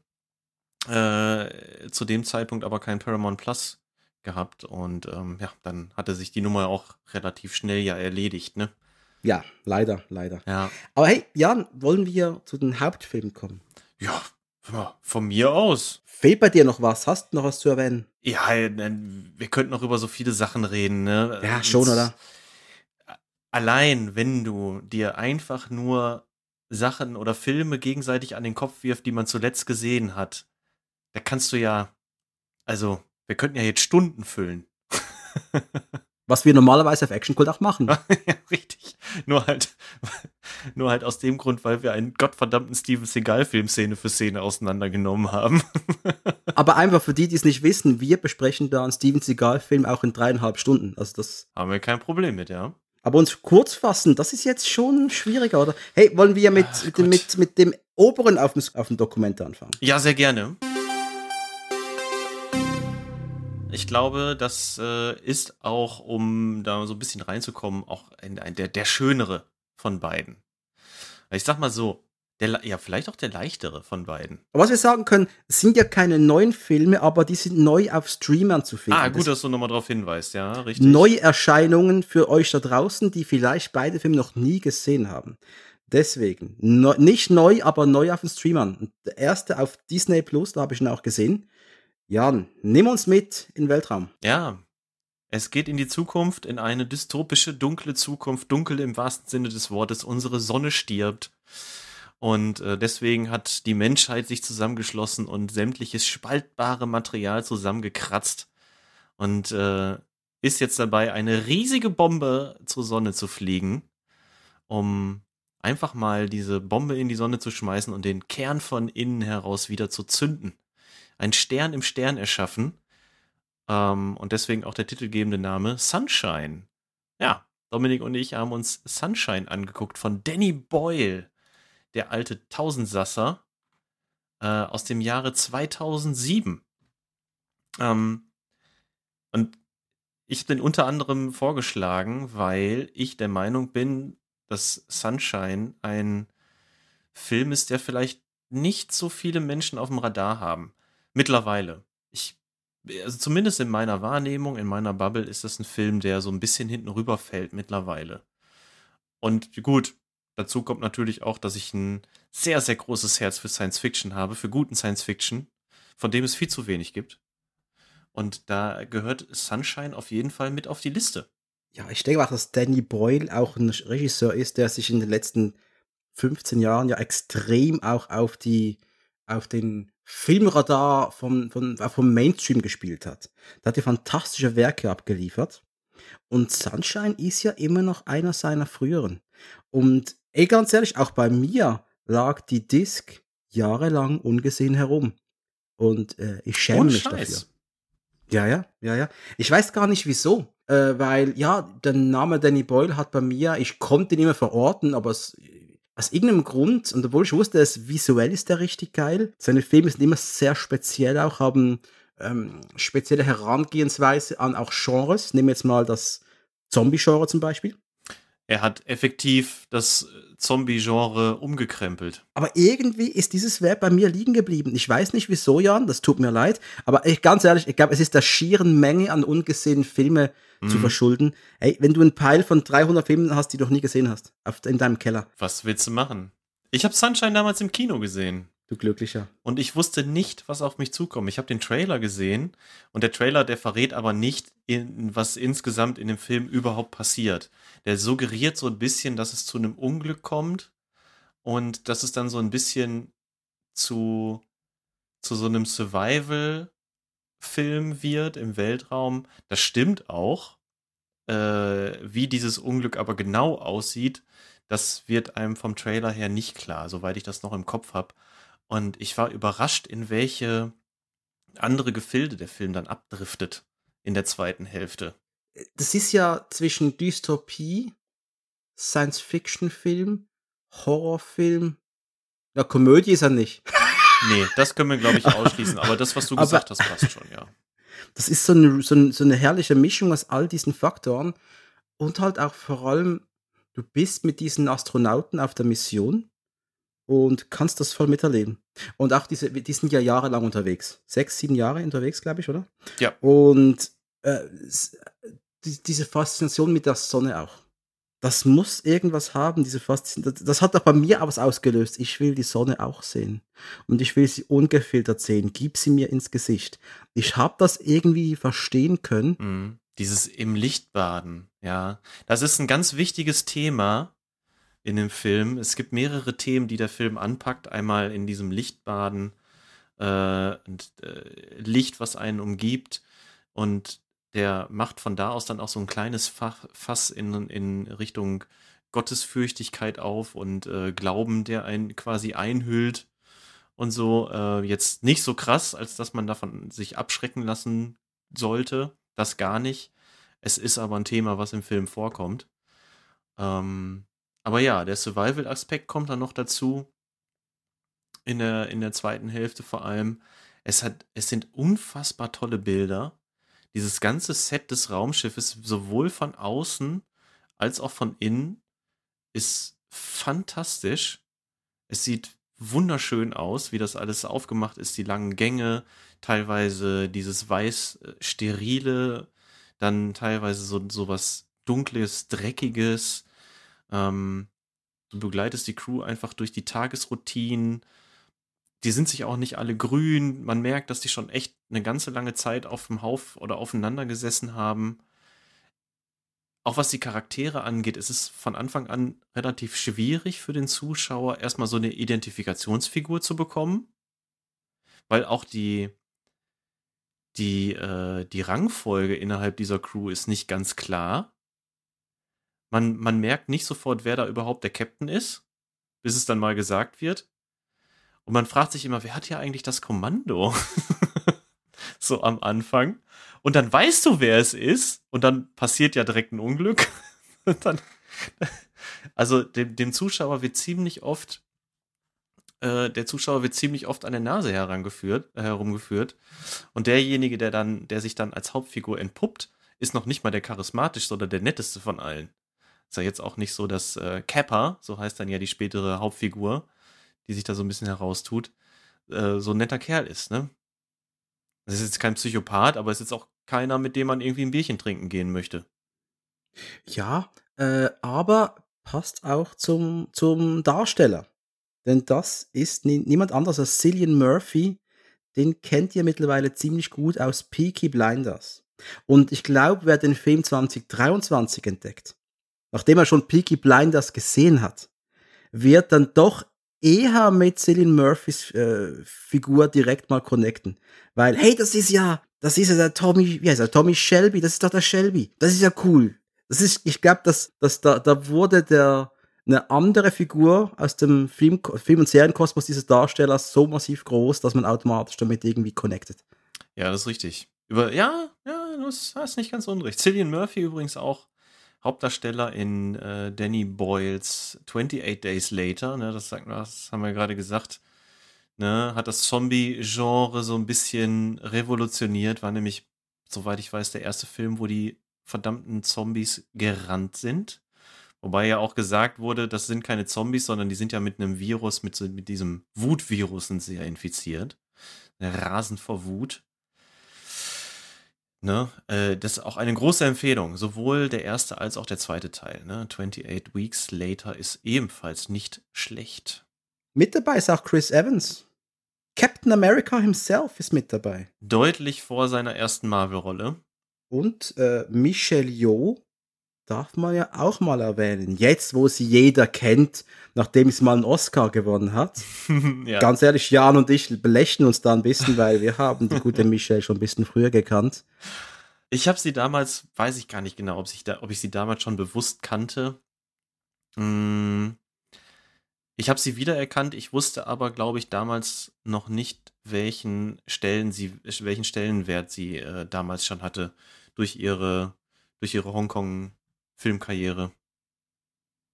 Äh, zu dem Zeitpunkt aber kein Paramount Plus gehabt. Und ähm, ja, dann hatte sich die Nummer auch relativ schnell ja erledigt, ne? Ja, leider, leider. Ja. Aber hey, Jan, wollen wir zu den Hauptfilmen kommen? Ja, von mir aus. Fehlt bei dir noch was? Hast du noch was zu erwähnen? Ja, wir könnten noch über so viele Sachen reden, ne? Ja, schon, oder? Allein, wenn du dir einfach nur Sachen oder Filme gegenseitig an den Kopf wirft, die man zuletzt gesehen hat, da kannst du ja, also, wir könnten ja jetzt Stunden füllen. [LAUGHS] Was wir normalerweise auf Action Cult auch machen. [LAUGHS] ja, richtig. Nur halt, [LAUGHS] nur halt aus dem Grund, weil wir einen gottverdammten Steven Seagal-Film Szene für Szene auseinandergenommen haben. [LAUGHS] Aber einfach für die, die es nicht wissen, wir besprechen da einen Steven Seagal-Film auch in dreieinhalb Stunden. Also das. Haben wir kein Problem mit, ja. Aber uns kurz fassen, das ist jetzt schon schwieriger, oder? Hey, wollen wir mit, Ach, mit, mit, mit dem oberen auf dem, auf dem Dokument anfangen? Ja, sehr gerne. Ich glaube, das äh, ist auch, um da so ein bisschen reinzukommen, auch ein, ein, der, der schönere von beiden. Ich sag mal so, der, ja, vielleicht auch der leichtere von beiden. Aber was wir sagen können, es sind ja keine neuen Filme, aber die sind neu auf Streamern zu finden. Ah, gut, Das- dass du nochmal darauf hinweist, ja, richtig. Neuerscheinungen für euch da draußen, die vielleicht beide Filme noch nie gesehen haben. Deswegen, neu, nicht neu, aber neu auf den Streamern. Der erste auf Disney Plus, da habe ich ihn auch gesehen. Jan, nimm uns mit in den Weltraum. Ja, es geht in die Zukunft, in eine dystopische, dunkle Zukunft, dunkel im wahrsten Sinne des Wortes. Unsere Sonne stirbt. Und äh, deswegen hat die Menschheit sich zusammengeschlossen und sämtliches spaltbare Material zusammengekratzt und äh, ist jetzt dabei, eine riesige Bombe zur Sonne zu fliegen, um einfach mal diese Bombe in die Sonne zu schmeißen und den Kern von innen heraus wieder zu zünden. Ein Stern im Stern erschaffen. Ähm, und deswegen auch der titelgebende Name Sunshine. Ja, Dominik und ich haben uns Sunshine angeguckt von Danny Boyle, der alte Tausendsasser äh, aus dem Jahre 2007. Ähm, und ich habe den unter anderem vorgeschlagen, weil ich der Meinung bin, dass Sunshine ein Film ist, der vielleicht nicht so viele Menschen auf dem Radar haben. Mittlerweile. Ich, also zumindest in meiner Wahrnehmung, in meiner Bubble, ist das ein Film, der so ein bisschen hinten rüberfällt mittlerweile. Und gut, dazu kommt natürlich auch, dass ich ein sehr, sehr großes Herz für Science Fiction habe, für guten Science Fiction, von dem es viel zu wenig gibt. Und da gehört Sunshine auf jeden Fall mit auf die Liste. Ja, ich denke auch, dass Danny Boyle auch ein Regisseur ist, der sich in den letzten 15 Jahren ja extrem auch auf die, auf den Filmradar vom, vom, auch vom Mainstream gespielt hat. Da hat er fantastische Werke abgeliefert. Und Sunshine ist ja immer noch einer seiner früheren. Und ey, ganz ehrlich, auch bei mir lag die Disc jahrelang ungesehen herum. Und äh, ich schäme mich Scheiß. dafür. Ja, ja, ja, ja. Ich weiß gar nicht wieso. Äh, weil, ja, der Name Danny Boyle hat bei mir, ich konnte ihn immer verorten, aber es, aus irgendeinem Grund, und obwohl ich wusste, es visuell ist der richtig geil, seine Filme sind immer sehr speziell auch, haben ähm, spezielle Herangehensweise an auch Genres. Nehmen wir jetzt mal das Zombie-Genre zum Beispiel. Er hat effektiv das Zombie-Genre umgekrempelt. Aber irgendwie ist dieses Werk bei mir liegen geblieben. Ich weiß nicht wieso, Jan, das tut mir leid. Aber ich, ganz ehrlich, ich glaube, es ist der schieren Menge an ungesehenen Filme zu Mhm. verschulden. Ey, wenn du einen Pile von 300 Filmen hast, die du noch nie gesehen hast, auf, in deinem Keller, Was willst du machen? Ich habe Sunshine damals im Kino gesehen. Du Glücklicher. Und ich wusste nicht, was auf mich zukommt. Ich habe den Trailer gesehen und der Trailer, der verrät aber nicht, in, was insgesamt in dem Film überhaupt passiert. Der suggeriert so ein bisschen, dass es zu einem Unglück kommt und dass es dann so ein bisschen zu, zu so einem Survival-Film wird im Weltraum. Das stimmt auch. Äh, wie dieses Unglück aber genau aussieht, das wird einem vom Trailer her nicht klar, soweit ich das noch im Kopf habe. Und ich war überrascht, in welche andere Gefilde der Film dann abdriftet in der zweiten Hälfte. Das ist ja zwischen Dystopie, Science-Fiction-Film, Horrorfilm. Ja, Komödie ist er nicht. Nee, das können wir, glaube ich, [LAUGHS] ausschließen. Aber das, was du Aber- gesagt hast, passt schon, ja. Das ist so eine, so, eine, so eine herrliche Mischung aus all diesen Faktoren und halt auch vor allem, du bist mit diesen Astronauten auf der Mission und kannst das voll miterleben. Und auch diese, die sind ja jahrelang unterwegs. Sechs, sieben Jahre unterwegs, glaube ich, oder? Ja. Und äh, die, diese Faszination mit der Sonne auch. Das muss irgendwas haben, diese Faszination. Das, das hat doch bei mir auch was ausgelöst. Ich will die Sonne auch sehen. Und ich will sie ungefiltert sehen. Gib sie mir ins Gesicht. Ich habe das irgendwie verstehen können. Mhm. Dieses im Licht baden, ja. Das ist ein ganz wichtiges Thema in dem Film. Es gibt mehrere Themen, die der Film anpackt. Einmal in diesem Lichtbaden äh, und äh, Licht, was einen umgibt. Und der macht von da aus dann auch so ein kleines Fach, Fass in, in Richtung Gottesfürchtigkeit auf und äh, Glauben, der einen quasi einhüllt. Und so äh, jetzt nicht so krass, als dass man davon sich abschrecken lassen sollte. Das gar nicht. Es ist aber ein Thema, was im Film vorkommt. Ähm, aber ja, der Survival-Aspekt kommt dann noch dazu. In der, in der zweiten Hälfte vor allem. Es, hat, es sind unfassbar tolle Bilder. Dieses ganze Set des Raumschiffes, sowohl von außen als auch von innen, ist fantastisch. Es sieht wunderschön aus, wie das alles aufgemacht ist, die langen Gänge, teilweise dieses weiß äh, sterile, dann teilweise so, so was dunkles, dreckiges. Ähm, du begleitest die Crew einfach durch die Tagesroutinen. Die sind sich auch nicht alle grün. Man merkt, dass die schon echt eine ganze lange Zeit auf dem Hauf oder aufeinander gesessen haben. Auch was die Charaktere angeht, ist es von Anfang an relativ schwierig für den Zuschauer, erstmal so eine Identifikationsfigur zu bekommen. Weil auch die, die, äh, die Rangfolge innerhalb dieser Crew ist nicht ganz klar. Man, man merkt nicht sofort, wer da überhaupt der Captain ist, bis es dann mal gesagt wird. Und man fragt sich immer, wer hat hier eigentlich das Kommando? [LAUGHS] so am Anfang. Und dann weißt du, wer es ist. Und dann passiert ja direkt ein Unglück. [LAUGHS] Und dann, also dem, dem Zuschauer wird ziemlich oft, äh, der Zuschauer wird ziemlich oft an der Nase herangeführt, äh, herumgeführt. Und derjenige, der dann, der sich dann als Hauptfigur entpuppt, ist noch nicht mal der charismatischste oder der netteste von allen. Ist ja jetzt auch nicht so, dass äh, Kappa, so heißt dann ja die spätere Hauptfigur, die sich da so ein bisschen heraustut, äh, so ein netter Kerl ist, ne? Das ist jetzt kein Psychopath, aber es ist jetzt auch keiner, mit dem man irgendwie ein Bierchen trinken gehen möchte. Ja, äh, aber passt auch zum, zum Darsteller. Denn das ist nie, niemand anders als Cillian Murphy. Den kennt ihr mittlerweile ziemlich gut aus Peaky Blinders. Und ich glaube, wer den Film 2023 entdeckt, nachdem er schon Peaky Blinders gesehen hat, wird dann doch eher mit Cillian Murphys äh, Figur direkt mal connecten. Weil, hey, das ist ja, das ist ja der Tommy, wie heißt er, Tommy Shelby, das ist doch der Shelby. Das ist ja cool. Das ist, ich glaube, dass, dass da, da wurde der, eine andere Figur aus dem Film, Film- und Serienkosmos dieses Darstellers so massiv groß, dass man automatisch damit irgendwie connectet. Ja, das ist richtig. Über, ja, ja, du hast nicht ganz unrecht. Cillian Murphy übrigens auch Hauptdarsteller in äh, Danny Boyles 28 Days Later, ne, das, das haben wir gerade gesagt, ne, hat das Zombie-Genre so ein bisschen revolutioniert, war nämlich, soweit ich weiß, der erste Film, wo die verdammten Zombies gerannt sind. Wobei ja auch gesagt wurde, das sind keine Zombies, sondern die sind ja mit einem Virus, mit, mit diesem Wutvirus sind sie ja infiziert. Rasend vor Wut. Ne? Äh, das ist auch eine große Empfehlung. Sowohl der erste als auch der zweite Teil. Ne? 28 Weeks Later ist ebenfalls nicht schlecht. Mit dabei ist auch Chris Evans. Captain America himself ist mit dabei. Deutlich vor seiner ersten Marvel-Rolle. Und äh, Michelle Yeoh darf man ja auch mal erwähnen. Jetzt, wo sie jeder kennt, nachdem sie mal einen Oscar gewonnen hat. [LAUGHS] ja. Ganz ehrlich, Jan und ich belächeln uns da ein bisschen, weil wir [LAUGHS] haben die gute Michelle schon ein bisschen früher gekannt. Ich habe sie damals, weiß ich gar nicht genau, ob ich, da, ob ich sie damals schon bewusst kannte. Hm. Ich habe sie wiedererkannt, ich wusste aber, glaube ich, damals noch nicht, welchen Stellen sie, welchen Stellenwert sie äh, damals schon hatte durch ihre, durch ihre Hongkong Filmkarriere.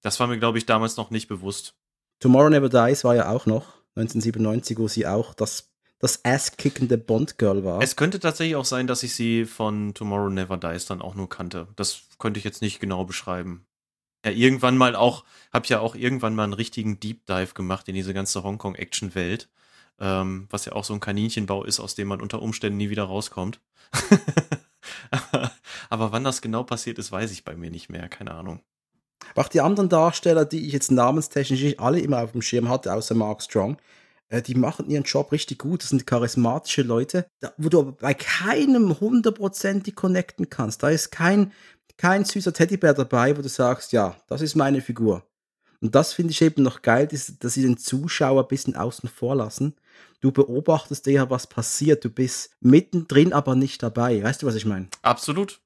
Das war mir, glaube ich, damals noch nicht bewusst. Tomorrow Never Dies war ja auch noch 1997, wo sie auch das, das ass-kickende Bond-Girl war. Es könnte tatsächlich auch sein, dass ich sie von Tomorrow Never Dies dann auch nur kannte. Das könnte ich jetzt nicht genau beschreiben. Ja, irgendwann mal auch, habe ja auch irgendwann mal einen richtigen Deep Dive gemacht in diese ganze Hongkong-Action-Welt. Ähm, was ja auch so ein Kaninchenbau ist, aus dem man unter Umständen nie wieder rauskommt. [LAUGHS] Aber wann das genau passiert ist, weiß ich bei mir nicht mehr. Keine Ahnung. auch die anderen Darsteller, die ich jetzt namenstechnisch nicht alle immer auf dem Schirm hatte, außer Mark Strong, äh, die machen ihren Job richtig gut. Das sind charismatische Leute, wo du bei keinem hundertprozentig connecten kannst. Da ist kein, kein süßer Teddybär dabei, wo du sagst, ja, das ist meine Figur. Und das finde ich eben noch geil, dass sie den Zuschauer ein bisschen außen vor lassen. Du beobachtest eher, was passiert. Du bist mittendrin, aber nicht dabei. Weißt du, was ich meine? Absolut.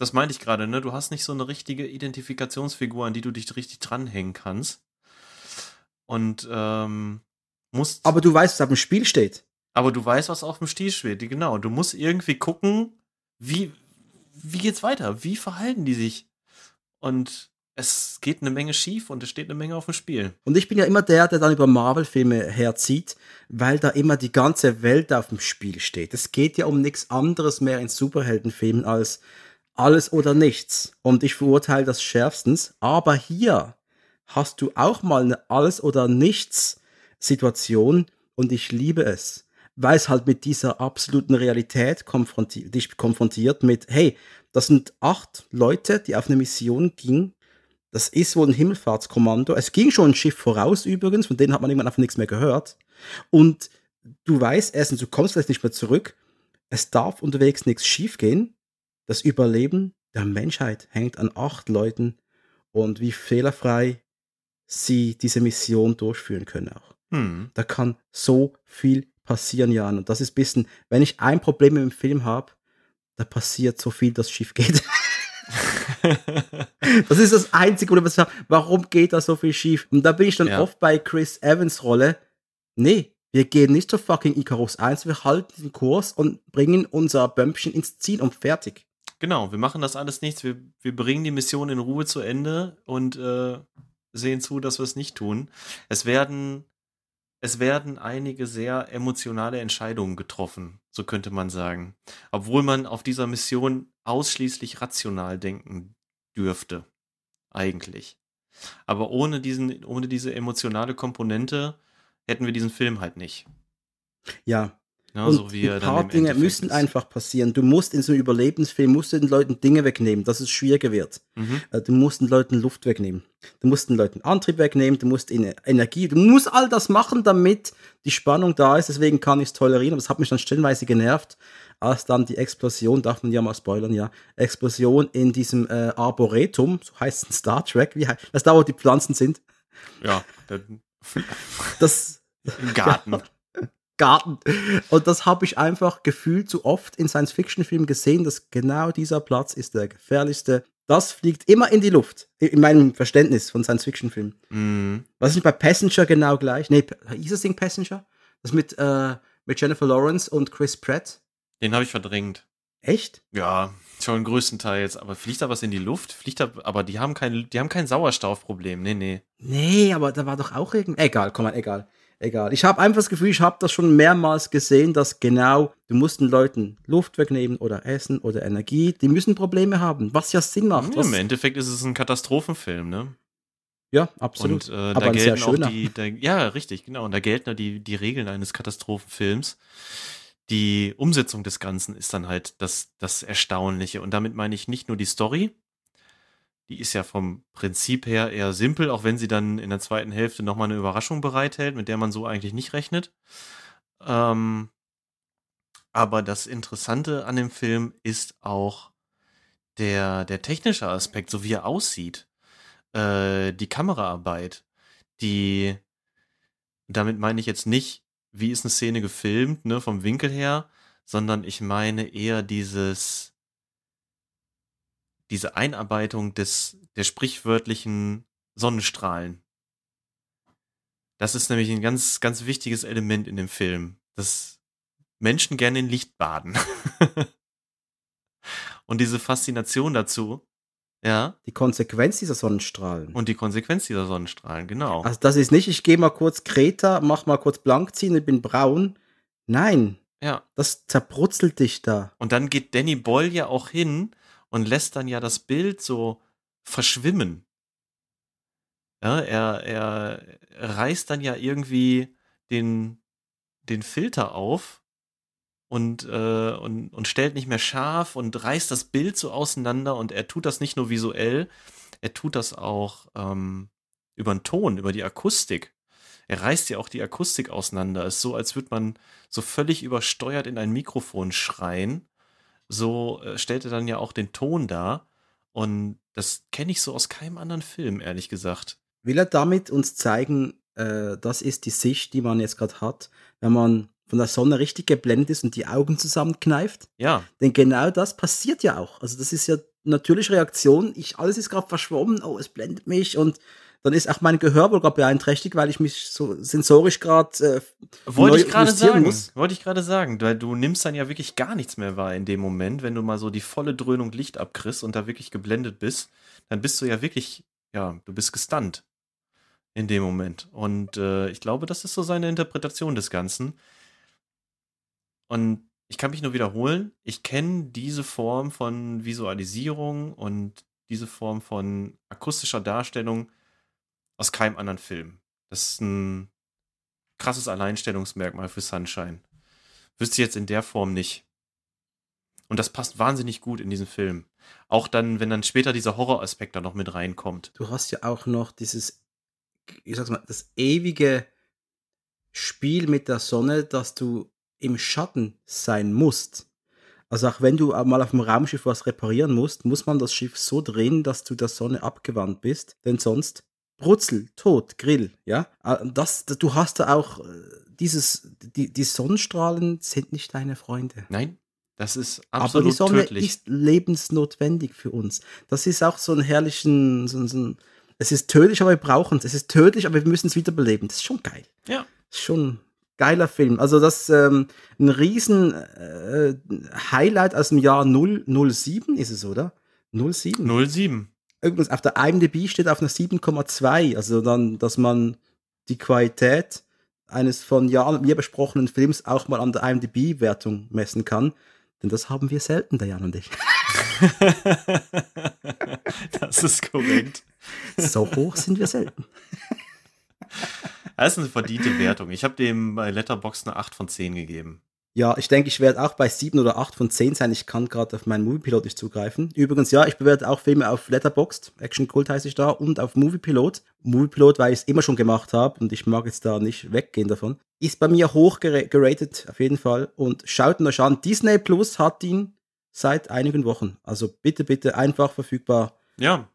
Das meinte ich gerade. Ne? Du hast nicht so eine richtige Identifikationsfigur, an die du dich richtig dranhängen kannst. Und ähm, musst. Aber du weißt, was auf dem Spiel steht. Aber du weißt, was auf dem Spiel steht. Genau. Du musst irgendwie gucken, wie, wie geht's weiter? Wie verhalten die sich? Und es geht eine Menge schief und es steht eine Menge auf dem Spiel. Und ich bin ja immer der, der dann über Marvel-Filme herzieht, weil da immer die ganze Welt auf dem Spiel steht. Es geht ja um nichts anderes mehr in Superheldenfilmen als alles oder nichts. Und ich verurteile das schärfstens. Aber hier hast du auch mal eine alles oder nichts Situation und ich liebe es. Weil es halt mit dieser absoluten Realität konfrontiert, dich konfrontiert mit, hey, das sind acht Leute, die auf eine Mission gingen das ist wohl ein Himmelfahrtskommando. Es ging schon ein Schiff voraus übrigens, von denen hat man irgendwann einfach nichts mehr gehört. Und du weißt erstens, du kommst vielleicht nicht mehr zurück. Es darf unterwegs nichts schiefgehen. Das Überleben der Menschheit hängt an acht Leuten und wie fehlerfrei sie diese Mission durchführen können auch. Hm. Da kann so viel passieren, Jan. Und das ist ein bisschen, wenn ich ein Problem im Film habe, da passiert so viel, dass schief geht. [LAUGHS] das ist das Einzige, wo du sagst, warum geht da so viel schief? Und da bin ich dann ja. oft bei Chris Evans Rolle. Nee, wir gehen nicht zur fucking Icarus 1, wir halten den Kurs und bringen unser Bömpchen ins Ziel und fertig. Genau, wir machen das alles nichts. Wir, wir bringen die Mission in Ruhe zu Ende und äh, sehen zu, dass wir es nicht tun. Es werden, es werden einige sehr emotionale Entscheidungen getroffen, so könnte man sagen. Obwohl man auf dieser Mission ausschließlich rational denken dürfte. Eigentlich. Aber ohne, diesen, ohne diese emotionale Komponente hätten wir diesen Film halt nicht. Ja. Ja und so wie ein paar Dinge müssen ist. einfach passieren. Du musst in so einem Überlebensfilm musst du den Leuten Dinge wegnehmen, dass es schwieriger wird. Mhm. Äh, du musst den Leuten Luft wegnehmen. Du musst den Leuten Antrieb wegnehmen, du musst ihnen Energie, du musst all das machen, damit die Spannung da ist. Deswegen kann ich es tolerieren, aber es hat mich dann stellenweise genervt, als dann die Explosion, darf man ja mal spoilern, ja, Explosion in diesem äh, Arboretum, so heißt es in Star Trek, wie heißt das da, wo die Pflanzen sind? Ja, Das [LAUGHS] Im Garten. [LAUGHS] Ja, Garten. Und das habe ich einfach gefühlt zu oft in Science-Fiction-Filmen gesehen, dass genau dieser Platz ist der gefährlichste. Das fliegt immer in die Luft, in meinem Verständnis von Science-Fiction-Filmen. Mhm. Was ist bei Passenger genau gleich? Nee, hieß das Ding Passenger? Das mit, äh, mit Jennifer Lawrence und Chris Pratt? Den habe ich verdrängt. Echt? Ja, schon größtenteils. Aber fliegt da was in die Luft? Fliegt da, aber die haben kein, die haben kein Sauerstoffproblem. Nee, nee. Nee, aber da war doch auch irgendwie. Egal, komm mal, egal. Egal. Ich habe einfach das Gefühl, ich habe das schon mehrmals gesehen, dass genau, du musst den Leuten Luft wegnehmen oder Essen oder Energie. Die müssen Probleme haben, was ja Sinn macht. Ja, Im Endeffekt ist es ein Katastrophenfilm, ne? ja, absolut. Und äh, Aber da gelten auch die, da, ja, richtig, genau. Und da gelten ja die, die Regeln eines Katastrophenfilms. Die Umsetzung des Ganzen ist dann halt das, das Erstaunliche. Und damit meine ich nicht nur die Story. Die ist ja vom Prinzip her eher simpel, auch wenn sie dann in der zweiten Hälfte nochmal eine Überraschung bereithält, mit der man so eigentlich nicht rechnet. Ähm, aber das Interessante an dem Film ist auch der, der technische Aspekt, so wie er aussieht. Äh, die Kameraarbeit, die, damit meine ich jetzt nicht, wie ist eine Szene gefilmt, ne, vom Winkel her, sondern ich meine eher dieses, diese Einarbeitung des, der sprichwörtlichen Sonnenstrahlen. Das ist nämlich ein ganz, ganz wichtiges Element in dem Film, dass Menschen gerne in Licht baden. [LAUGHS] Und diese Faszination dazu, ja, Die Konsequenz dieser Sonnenstrahlen. und die Konsequenz dieser Sonnenstrahlen, genau. also das ist nicht, ich gehe mal kurz Kreta, mach mal kurz blank ziehen, ich bin braun. Nein, Ja. das zerbrutzelt dich da. Und dann geht Danny Boyle ja auch hin und lässt dann ja das Bild so verschwimmen. Ja, er, er reißt dann ja irgendwie den, den Filter auf und, äh, und, und stellt nicht mehr scharf und reißt das Bild so auseinander und er tut das nicht nur visuell, er tut das auch ähm, über den Ton, über die Akustik. Er reißt ja auch die Akustik auseinander. Es ist so, als würde man so völlig übersteuert in ein Mikrofon schreien. So äh, stellt er dann ja auch den Ton dar. Und das kenne ich so aus keinem anderen Film, ehrlich gesagt. Will er damit uns zeigen, äh, das ist die Sicht, die man jetzt gerade hat, wenn man von der Sonne richtig geblendet ist und die Augen zusammenkneift? Ja, Denn genau das passiert ja auch. Also das ist ja natürliche Reaktion. Ich, alles ist gerade verschwommen, oh, es blendet mich und dann ist auch mein Gehör wohl gerade beeinträchtigt, weil ich mich so sensorisch gerade äh, wollte ich gerade sagen. muss. Wollte ich gerade sagen, weil du nimmst dann ja wirklich gar nichts mehr wahr in dem Moment, wenn du mal so die volle Dröhnung Licht abkriegst und da wirklich geblendet bist, dann bist du ja wirklich, ja, du bist gestunt in dem Moment. Und äh, ich glaube, das ist so seine Interpretation des Ganzen. Und ich kann mich nur wiederholen, ich kenne diese Form von Visualisierung und diese Form von akustischer Darstellung aus keinem anderen Film. Das ist ein krasses Alleinstellungsmerkmal für Sunshine. Wüsste ich jetzt in der Form nicht. Und das passt wahnsinnig gut in diesen Film. Auch dann, wenn dann später dieser Horroraspekt da noch mit reinkommt. Du hast ja auch noch dieses, ich sag's mal, das ewige Spiel mit der Sonne, dass du im Schatten sein musst. Also auch wenn du mal auf dem Raumschiff was reparieren musst, muss man das Schiff so drehen, dass du der Sonne abgewandt bist, denn sonst Brutzel, Tod, Grill, ja. Äh, Das, du hast da auch äh, dieses, die, die Sonnenstrahlen sind nicht deine Freunde. Nein, das ist Aber die absolut Sonne tödlich. ist lebensnotwendig für uns. Das ist auch so ein herrlichen, so, ein- so ein, es ist tödlich, aber wir brauchen es. Es ist tödlich, aber wir müssen es wiederbeleben. Das ist schon geil. ja. Das ist schon ein geiler Film. Also das ähm, ein riesen äh, Highlight aus dem Jahr 007 ist es, oder? 07? 07. Übrigens, auf der IMDb steht auf einer 7,2. Also dann, dass man die Qualität eines von Jahren mit mir besprochenen Films auch mal an der IMDb-Wertung messen kann. Denn das haben wir selten, der Jan und ich. [LAUGHS] das ist korrekt. So hoch sind wir selten. Das ist eine verdiente Wertung. Ich habe dem bei Letterboxd eine 8 von 10 gegeben. Ja, ich denke, ich werde auch bei 7 oder 8 von 10 sein. Ich kann gerade auf meinen Moviepilot nicht zugreifen. Übrigens, ja, ich bewerte auch Filme auf Letterboxd. Action Cult heiße ich da. Und auf Moviepilot. Moviepilot, weil ich es immer schon gemacht habe und ich mag jetzt da nicht weggehen davon. Ist bei mir hoch gera- geratet, auf jeden Fall. Und schaut ihn euch an. Disney Plus hat ihn seit einigen Wochen. Also bitte, bitte einfach verfügbar. Ja,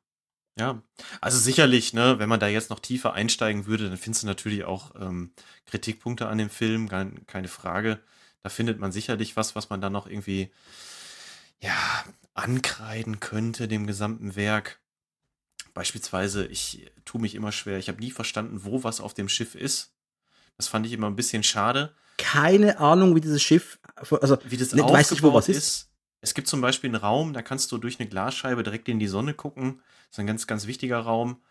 Ja, also sicherlich, ne, wenn man da jetzt noch tiefer einsteigen würde, dann findest du natürlich auch ähm, Kritikpunkte an dem Film, keine Frage. Da findet man sicherlich was, was man dann noch irgendwie, ja, ankreiden könnte dem gesamten Werk. Beispielsweise, ich tue mich immer schwer, ich habe nie verstanden, wo was auf dem Schiff ist. Das fand ich immer ein bisschen schade. Keine Ahnung, wie dieses Schiff, also wie das ne, weiß nicht, wo was ist. ist. Es gibt zum Beispiel einen Raum, da kannst du durch eine Glasscheibe direkt in die Sonne gucken. Das ist ein ganz, ganz wichtiger Raum.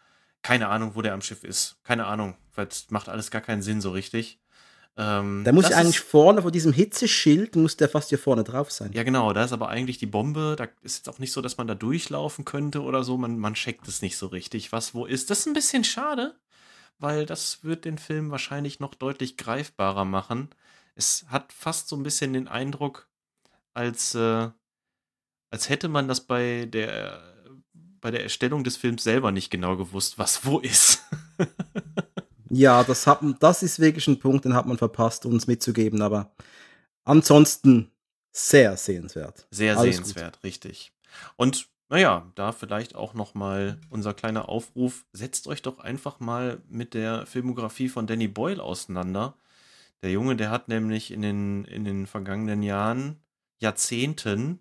Keine Ahnung, wo der am Schiff ist. Keine Ahnung, weil es macht alles gar keinen Sinn so richtig. Ähm, da muss ja eigentlich vorne vor diesem Hitzeschild, muss der fast hier vorne drauf sein. Ja, genau, da ist aber eigentlich die Bombe. Da ist jetzt auch nicht so, dass man da durchlaufen könnte oder so. Man, man checkt es nicht so richtig, was wo ist. Das ist ein bisschen schade, weil das wird den Film wahrscheinlich noch deutlich greifbarer machen. Es hat fast so ein bisschen den Eindruck, als, äh, als hätte man das bei der, bei der Erstellung des Films selber nicht genau gewusst, was wo ist. [LAUGHS] Ja, das, hat, das ist wirklich ein Punkt, den hat man verpasst, uns mitzugeben, aber ansonsten sehr sehenswert. Sehr Alles sehenswert, gut. richtig. Und naja, da vielleicht auch nochmal unser kleiner Aufruf, setzt euch doch einfach mal mit der Filmografie von Danny Boyle auseinander. Der Junge, der hat nämlich in den, in den vergangenen Jahren, Jahrzehnten,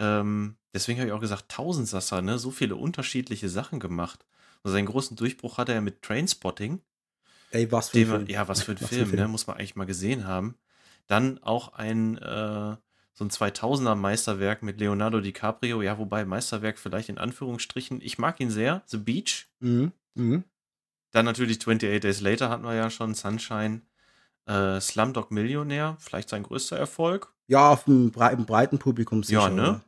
ähm, deswegen habe ich auch gesagt, Tausendsasser, ne, so viele unterschiedliche Sachen gemacht. Also seinen großen Durchbruch hatte er mit Trainspotting. Ey, was für ein Film. Ja, was für ein was Film, Film. Ne? muss man eigentlich mal gesehen haben. Dann auch ein, äh, so ein 2000er Meisterwerk mit Leonardo DiCaprio. Ja, wobei Meisterwerk vielleicht in Anführungsstrichen. Ich mag ihn sehr. The Beach. Mhm. Mhm. Dann natürlich 28 Days Later hatten wir ja schon. Sunshine. Äh, Slumdog Millionär. Vielleicht sein größter Erfolg. Ja, auf dem bre breiten Publikum sicher. Ja, ne?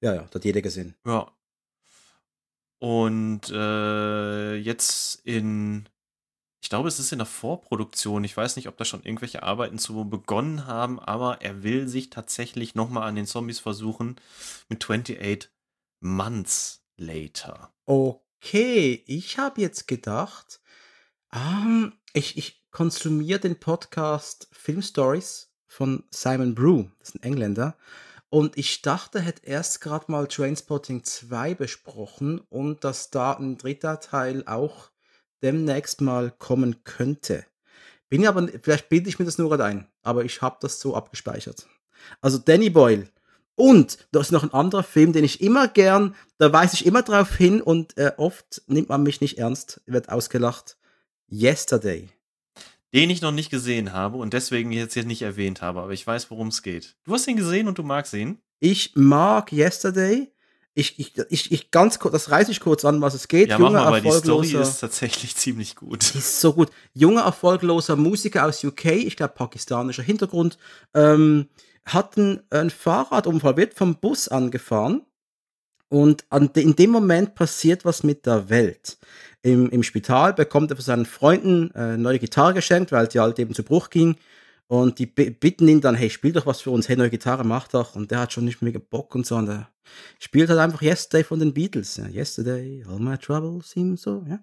Ja, ja, das hat jeder gesehen. Ja. Und äh, jetzt in ich glaube, es ist in der Vorproduktion. Ich weiß nicht, ob da schon irgendwelche Arbeiten zu begonnen haben, aber er will sich tatsächlich nochmal an den Zombies versuchen mit 28 Months Later. Okay, ich habe jetzt gedacht, ähm, ich, ich konsumiere den Podcast Film Stories von Simon Brew, das ist ein Engländer. Und ich dachte, er hätte erst gerade mal Trainspotting 2 besprochen und dass da ein dritter Teil auch demnächst mal kommen könnte. Bin aber, vielleicht bilde ich mir das nur gerade ein, aber ich habe das so abgespeichert. Also Danny Boyle. Und da ist noch ein anderer Film, den ich immer gern, da weise ich immer drauf hin und äh, oft nimmt man mich nicht ernst, wird ausgelacht. Yesterday. Den ich noch nicht gesehen habe und deswegen jetzt hier nicht erwähnt habe, aber ich weiß, worum es geht. Du hast ihn gesehen und du magst ihn? Ich mag Yesterday ich, ich, ich, ich ganz kurz, das reiße ich kurz an, was es geht. Ja, Junger, mach mal, die Story ist tatsächlich [LAUGHS] ziemlich gut. Ist so gut. Junger, erfolgloser Musiker aus UK, ich glaube pakistanischer Hintergrund, ähm, hat einen, einen Fahrradunfall, wird vom Bus angefahren und an in dem Moment passiert was mit der Welt. Im, Im Spital bekommt er von seinen Freunden äh, neue Gitarre geschenkt, weil die alte eben zu Bruch ging. Und die bitten ihn dann, hey, spiel doch was für uns, hey, neue Gitarre, mach doch. Und der hat schon nicht mehr Bock und so. Und der spielt halt einfach Yesterday von den Beatles. Ja. Yesterday, all my troubles seem so, ja.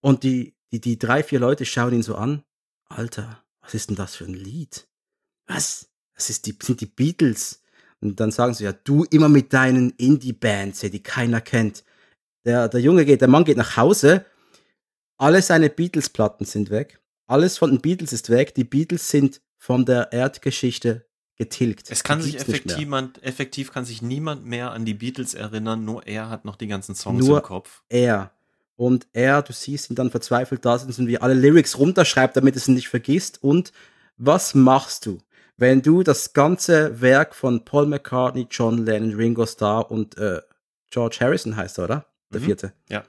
Und die, die, die drei, vier Leute schauen ihn so an. Alter, was ist denn das für ein Lied? Was? Das ist die, sind die Beatles. Und dann sagen sie, ja, du immer mit deinen Indie-Bands, die keiner kennt. Der, der Junge geht, der Mann geht nach Hause. Alle seine Beatles-Platten sind weg. Alles von den Beatles ist weg. Die Beatles sind von der Erdgeschichte getilgt. Es kann sich effektiv, man, effektiv kann sich niemand mehr an die Beatles erinnern, nur er hat noch die ganzen Songs nur im Kopf. Er. Und er, du siehst ihn dann verzweifelt da sitzen, wie alle Lyrics runterschreibt, damit es ihn nicht vergisst. Und was machst du, wenn du das ganze Werk von Paul McCartney, John Lennon, Ringo Starr und äh, George Harrison heißt er, oder? Der mhm. vierte. Ja.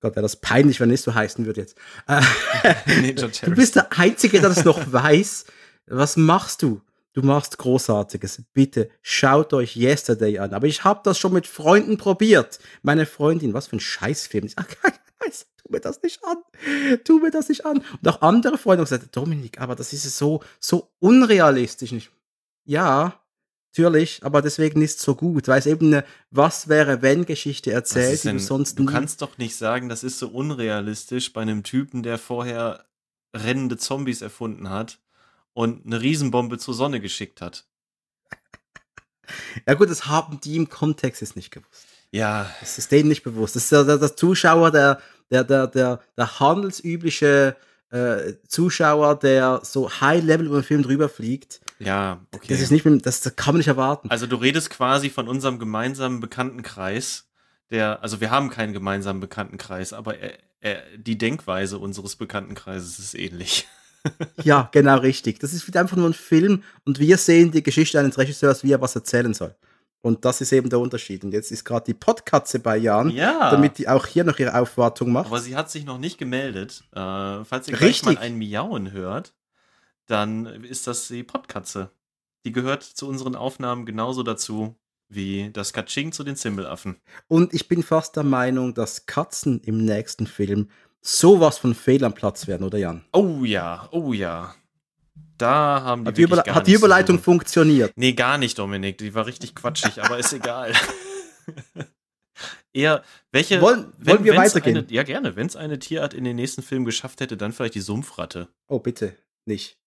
Gott, wäre das peinlich, wenn nicht so heißen würde jetzt. [LAUGHS] Äh, du bist der Einzige, der das noch [LAUGHS] weiß. Was machst du? Du machst Großartiges. Bitte schaut euch Yesterday an. Aber ich habe das schon mit Freunden probiert. Meine Freundin, was für ein Scheißfilm. Ich sag, [LAUGHS] tu mir das nicht an. Tu mir das nicht an. Und auch andere Freunde haben gesagt, Dominik, aber das ist so, so unrealistisch. Ich, ja, Natürlich, aber deswegen ist es so gut, weil es eben eine Was wäre wenn Geschichte erzählt, denn, die du sonst Du kannst doch nicht sagen, das ist so unrealistisch bei einem Typen, der vorher rennende Zombies erfunden hat und eine Riesenbombe zur Sonne geschickt hat. Ja gut, das haben die im Kontext jetzt nicht gewusst. Ja. Das ist denen nicht bewusst. Das ist der, der, der Zuschauer, der, der, der, der, der handelsübliche äh, Zuschauer, der so high level über den Film drüber fliegt. Ja, okay. Das ist nicht, das, das kann man nicht erwarten. Also du redest quasi von unserem gemeinsamen Bekanntenkreis, der, also wir haben keinen gemeinsamen Bekanntenkreis, aber er, er, die Denkweise unseres Bekanntenkreises ist ähnlich. [LAUGHS] Ja, genau richtig. Das ist wieder einfach nur ein Film und wir sehen die Geschichte eines Regisseurs, wie er was erzählen soll. Und das ist eben der Unterschied. Und jetzt ist gerade die Podkatze bei Jan, Ja. damit die auch hier noch ihre Aufwartung macht. Aber sie hat sich noch nicht gemeldet. Äh, falls ihr gleich Richtig. mal ein Miauen hört, dann ist das die Pottkatze. Die gehört zu unseren Aufnahmen genauso dazu wie das Katsching zu den Zimbelaffen. Und ich bin fast der Meinung, dass Katzen im nächsten Film sowas von fehl am Platz werden, oder Jan? Oh ja, oh ja. Da haben die Hat die, Überle hat die Überleitung suchen. funktioniert? Nee, gar nicht, Dominik. Die war richtig quatschig, aber ist egal. [LAUGHS] Eher, welche. Wollen- wollen wir weitergehen? Eine, ja, gerne. Wenn es eine Tierart in den nächsten Film geschafft hätte, dann vielleicht die Sumpfratte. Oh, bitte, nicht.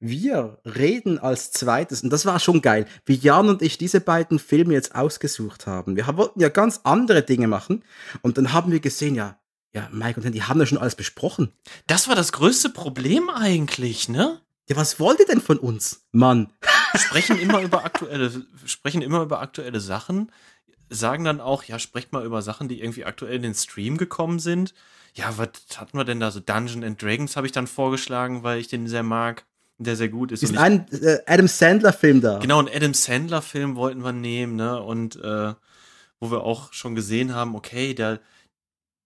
Wir reden als zweites, und das war schon geil, wie Jan und ich diese beiden Filme jetzt ausgesucht haben. Wir wollten ja ganz andere Dinge machen und dann haben wir gesehen, ja, ja, Mike und Andy haben ja schon alles besprochen. Das war das größte Problem eigentlich, ne? Ja, was wollt ihr denn von uns, Mann? Sprechen immer über aktuelle, sprechen immer über aktuelle Sachen, sagen dann auch, ja, sprecht mal über Sachen, die irgendwie aktuell in den Stream gekommen sind. Ja, was hatten wir denn da so? Dungeon and Dragons habe ich dann vorgeschlagen, weil ich den sehr mag, der sehr gut ist. Ist ein äh, Adam Sandler-Film da. Genau, einen Adam Sandler-Film wollten wir nehmen, ne? Und äh, wo wir auch schon gesehen haben, okay, der,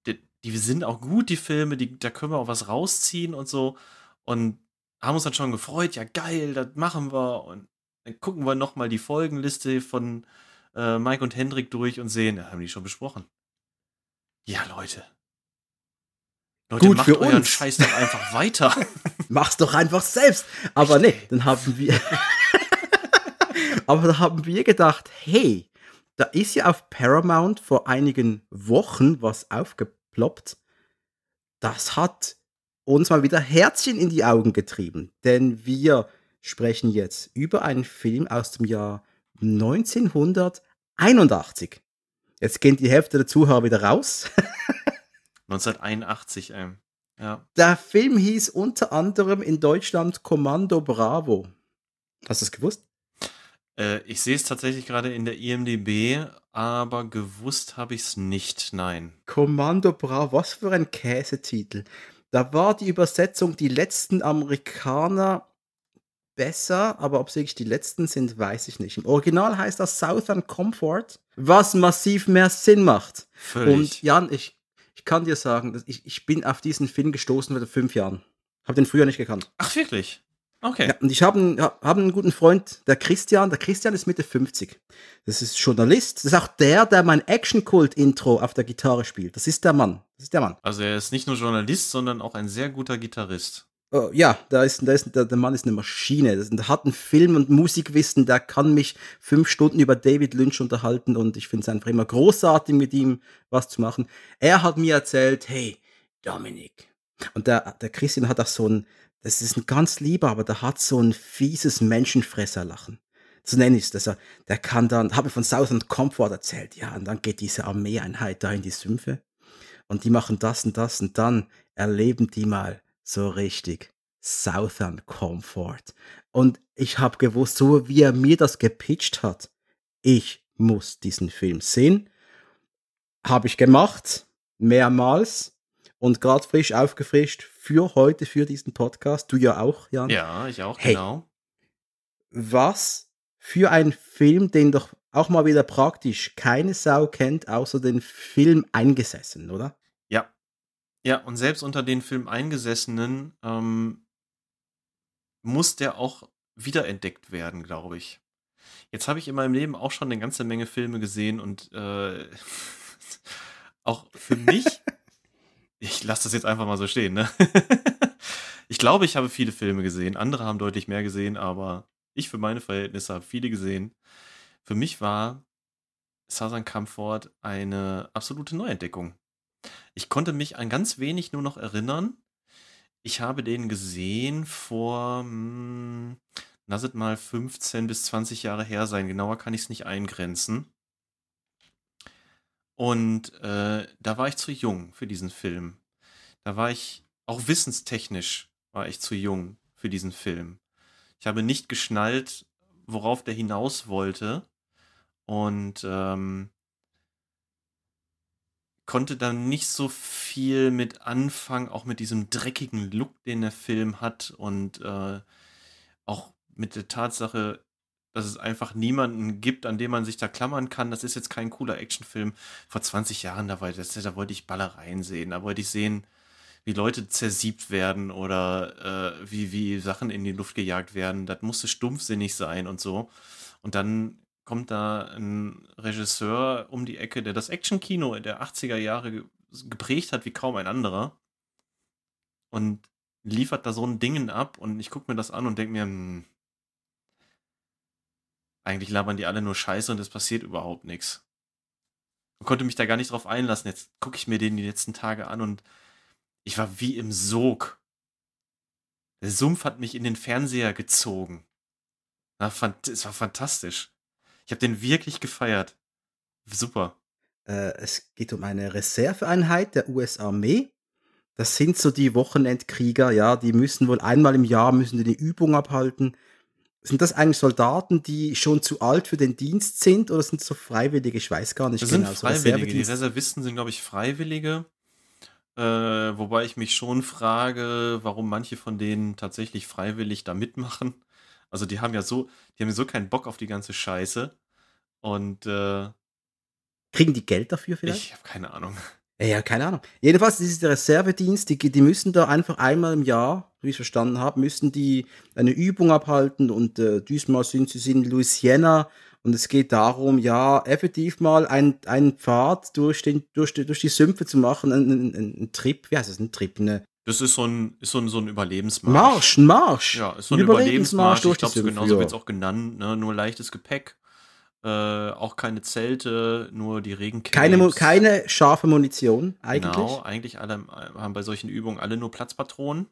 der, die sind auch gut, die Filme, die, da können wir auch was rausziehen und so. Und haben uns dann schon gefreut, ja geil, das machen wir. Und dann gucken wir nochmal die Folgenliste von äh, Mike und Hendrik durch und sehen, ja, haben die schon besprochen. Ja, Leute. Leute, Gut macht für euren uns. Scheiß doch einfach weiter. [LAUGHS] Mach's doch einfach selbst. Aber nee, dann haben wir. [LAUGHS] Aber da haben wir gedacht, hey, da ist ja auf Paramount vor einigen Wochen was aufgeploppt. Das hat uns mal wieder Herzchen in die Augen getrieben. Denn wir sprechen jetzt über einen Film aus dem Jahr 1981. Jetzt gehen die Hälfte der Zuhörer wieder raus. [LAUGHS] 1981, ähm. Ja. Der Film hieß unter anderem in Deutschland Kommando Bravo. Hast du es gewusst? Äh, ich sehe es tatsächlich gerade in der IMDB, aber gewusst habe ich es nicht, nein. Kommando Bravo, was für ein Käsetitel. Da war die Übersetzung die letzten Amerikaner besser, aber ob sie wirklich die letzten sind, weiß ich nicht. Im Original heißt das Southern Comfort, was massiv mehr Sinn macht. Völlig. Und Jan, ich, ich kann dir sagen, dass ich, ich bin auf diesen Film gestoßen vor fünf Jahren. Hab den früher nicht gekannt. Ach, wirklich? Okay. Ja, und ich habe einen, hab einen guten Freund, der Christian. Der Christian ist Mitte 50. Das ist Journalist. Das ist auch der, der mein Action-Kult-Intro auf der Gitarre spielt. Das ist der Mann. Das ist der Mann. Also er ist nicht nur Journalist, sondern auch ein sehr guter Gitarrist. Oh, ja, da ist, da ist, der, der Mann ist eine Maschine. Der hat ein Film- und Musikwissen. Der kann mich fünf Stunden über David Lynch unterhalten. Und ich finde es einfach immer großartig, mit ihm was zu machen. Er hat mir erzählt, hey, Dominik. Und der, der Christian hat auch so ein, das ist ein ganz lieber, aber der hat so ein fieses Menschenfresserlachen. So nenne ich es. dass er- Der kann dann, habe ich von Southern Comfort erzählt, ja, und dann geht diese Armeeeinheit da in die Sümpfe und die machen das und das und dann erleben die mal so richtig Southern Comfort. Und ich habe gewusst, so wie er mir das gepitcht hat, ich muss diesen Film sehen. Habe ich gemacht, mehrmals und gerade frisch aufgefrischt für heute, für diesen Podcast. Du ja auch, Jan. Ja, ich auch, Hey. genau. Was für ein Film, den doch auch mal wieder praktisch keine Sau kennt, außer den Film eingesessen, oder? Ja. Und selbst unter den Film Eingesessenen ähm, muss der auch wiederentdeckt werden, glaube ich. Jetzt habe ich in meinem Leben auch schon eine ganze Menge Filme gesehen und äh, [LAUGHS] auch für mich, [LAUGHS] ich lasse das jetzt einfach mal so stehen, ne? [LAUGHS] ich glaube, ich habe viele Filme gesehen, andere haben deutlich mehr gesehen, aber ich für meine Verhältnisse habe viele gesehen. Für mich war Southern Comfort eine absolute Neuentdeckung. Ich konnte mich an ganz wenig nur noch erinnern. Ich habe den gesehen vor, hm, lass es mal 15 bis 20 Jahre her sein. Genauer kann ich es nicht eingrenzen. Und äh, da war ich zu jung für diesen Film. Da war ich, auch wissenstechnisch war ich zu jung für diesen Film. Ich habe nicht geschnallt, worauf der hinaus wollte. Und ähm, konnte dann nicht so viel mit anfangen, auch mit diesem dreckigen Look, den der Film hat und äh, auch mit der Tatsache, dass es einfach niemanden gibt, an dem man sich da klammern kann. Das ist jetzt kein cooler Actionfilm. Vor 20 Jahren, da, war das, da wollte ich Ballereien sehen. Da wollte ich sehen, wie Leute zersiebt werden oder äh, wie, wie Sachen in die Luft gejagt werden. Das musste stumpfsinnig sein und so. Und dann kommt da ein Regisseur um die Ecke, der das Actionkino der 80er Jahre geprägt hat wie kaum ein anderer. Und liefert da so ein Dingen ab und ich gucke mir das an und denke mir, hm, eigentlich labern die alle nur Scheiße und es passiert überhaupt nichts. Und konnte mich da gar nicht drauf einlassen. Jetzt gucke ich mir den die letzten Tage an und ich war wie im Sog. Der Sumpf hat mich in den Fernseher gezogen. Es war fantastisch. Ich habe den wirklich gefeiert. Super. Äh, es geht um eine Reserveeinheit der US-Armee. Das sind so die Wochenendkrieger, ja, die müssen wohl einmal im Jahr müssen die eine Übung abhalten sind das eigentlich Soldaten, die schon zu alt für den Dienst sind oder sind es so Freiwillige? Ich weiß gar nicht das genau. Sind Freiwillige. Die Reservisten sind, glaube ich, Freiwillige. Äh, wobei ich mich schon frage, warum manche von denen tatsächlich freiwillig da mitmachen. Also die haben ja so, die haben so keinen Bock auf die ganze Scheiße. Und äh, kriegen die Geld dafür vielleicht? Ich habe keine Ahnung. Ja, keine Ahnung. Jedenfalls, das ist der Reservedienst, die, die müssen da einfach einmal im Jahr, wie ich verstanden habe, müssen die eine Übung abhalten und äh, diesmal sind sie in Louisiana und es geht darum, ja, effektiv mal einen Pfad durch, den, durch, die, durch die Sümpfe zu machen, einen, einen, einen Trip, wie heißt das, ein Trip, eine, das ist so ein, ist so ein, so ein Überlebensmarsch. Marsch, ein Marsch. Ja, ist so ein, Überlebensmarsch. Überlebensmarsch ich glaube, so genauso wird es auch genannt. Ne? Nur leichtes Gepäck. Äh, auch keine Zelte, nur die Regencapes. Keine, keine scharfe Munition, eigentlich. Genau, eigentlich alle haben bei solchen Übungen alle nur Platzpatronen.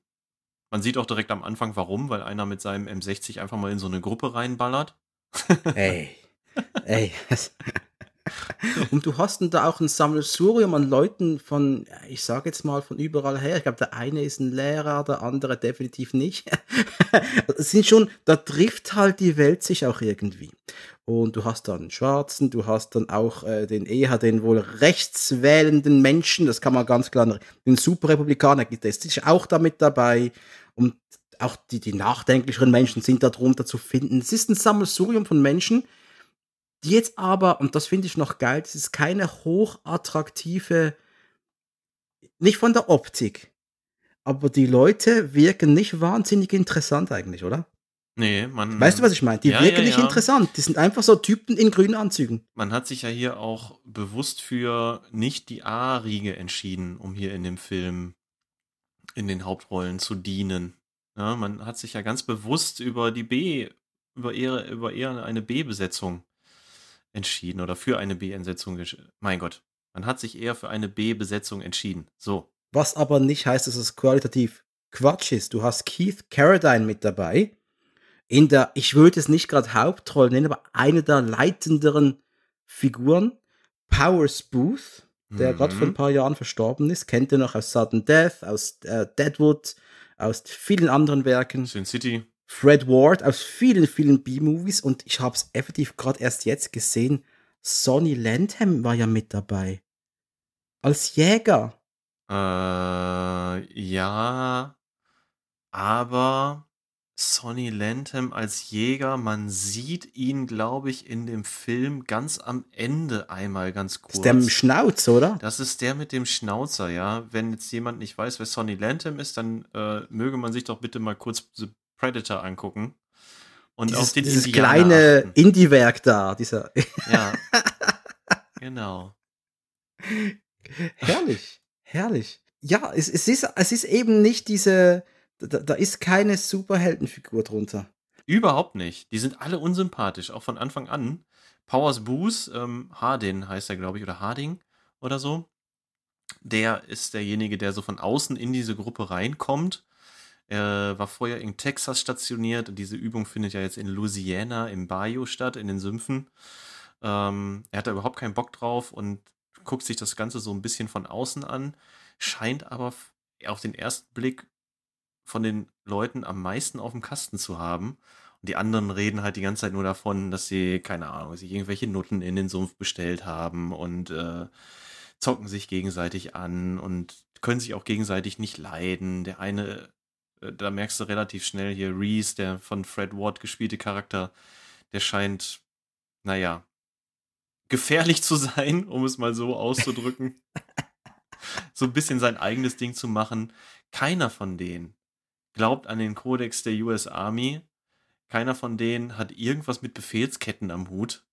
Man sieht auch direkt am Anfang, warum, weil einer mit seinem M60 einfach mal in so eine Gruppe reinballert. Ey, [LAUGHS] ey. [LAUGHS] Und du hast da auch ein Sammelsurium an Leuten von, ich sage jetzt mal, von überall her. Ich glaube, der eine ist ein Lehrer, der andere definitiv nicht. [LAUGHS] Es sind schon, da trifft halt die Welt sich auch irgendwie. Und du hast dann Schwarzen, du hast dann auch äh, den eher den wohl rechtswählenden Menschen, das kann man ganz klar, den Superrepublikaner, der ist auch damit dabei. Und auch die, die nachdenklicheren Menschen sind darunter zu finden. Es ist ein Sammelsurium von Menschen, die jetzt aber, und das finde ich noch geil, das ist keine hochattraktive, nicht von der Optik, aber die Leute wirken nicht wahnsinnig interessant eigentlich, oder? Nee, man. Weißt du, was ich meine? Die ja, wirken ja, nicht ja. interessant. Die sind einfach so Typen in grünen Anzügen. Man hat sich ja hier auch bewusst für nicht die A-Riege entschieden, um hier in dem Film in den Hauptrollen zu dienen. Man hat sich ja ganz bewusst über die B, über eher, über eher eine B-Besetzung entschieden oder für eine B-Besetzung. Mein Gott, man hat sich eher für eine B-Besetzung entschieden. So. Was aber nicht heißt, dass es qualitativ Quatsch ist. Du hast Keith Carradine mit dabei. In der, ich würde es nicht gerade Hauptrolle nennen, aber eine der leitenderen Figuren. Powers Booth, der mhm. gerade vor ein paar Jahren verstorben ist. Kennt ihr noch aus Sudden Death, aus äh, Deadwood, aus vielen anderen Werken. Sin City. Fred Ward aus vielen, vielen B-Movies und ich habe es effektiv gerade erst jetzt gesehen. Sonny Landham war ja mit dabei. Als Jäger. Äh, ja. Aber Sonny Landham als Jäger, man sieht ihn, glaube ich, in dem Film ganz am Ende einmal ganz kurz. Ist der mit dem Schnauz, oder? Das ist der mit dem Schnauzer, ja. Wenn jetzt jemand nicht weiß, wer Sonny Landham ist, dann äh, möge man sich doch bitte mal kurz Predator angucken. Und dieses, auf den dieses kleine Indie-Werk da, dieser. [LAUGHS] Ja. [LAUGHS] genau. Herrlich, herrlich. Ja, es, es, ist, es ist eben nicht diese, da, da ist keine Superheldenfigur drunter. Überhaupt nicht. Die sind alle unsympathisch, auch von Anfang an. Powers Booth, ähm, Hardin heißt er, glaube ich, oder Harding oder so. Der ist derjenige, der so von außen in diese Gruppe reinkommt er war vorher in Texas stationiert und diese Übung findet ja jetzt in Louisiana im Bayou statt, in den Sümpfen. Ähm, er hat da überhaupt keinen Bock drauf und guckt sich das Ganze so ein bisschen von außen an, scheint aber auf den ersten Blick von den Leuten am meisten auf dem Kasten zu haben. Und die anderen reden halt die ganze Zeit nur davon, dass sie, keine Ahnung, sich irgendwelche Nutten in den Sumpf bestellt haben und äh, zocken sich gegenseitig an und können sich auch gegenseitig nicht leiden. Der eine, äh, da merkst du relativ schnell hier, Reese, der von Fred Ward gespielte Charakter, der scheint, naja, gefährlich zu [LAUGHS] sein, um es mal so auszudrücken. [LAUGHS] so ein bisschen sein eigenes Ding zu machen. Keiner von denen glaubt an den Kodex der US Army. Keiner von denen hat irgendwas mit Befehlsketten am Hut.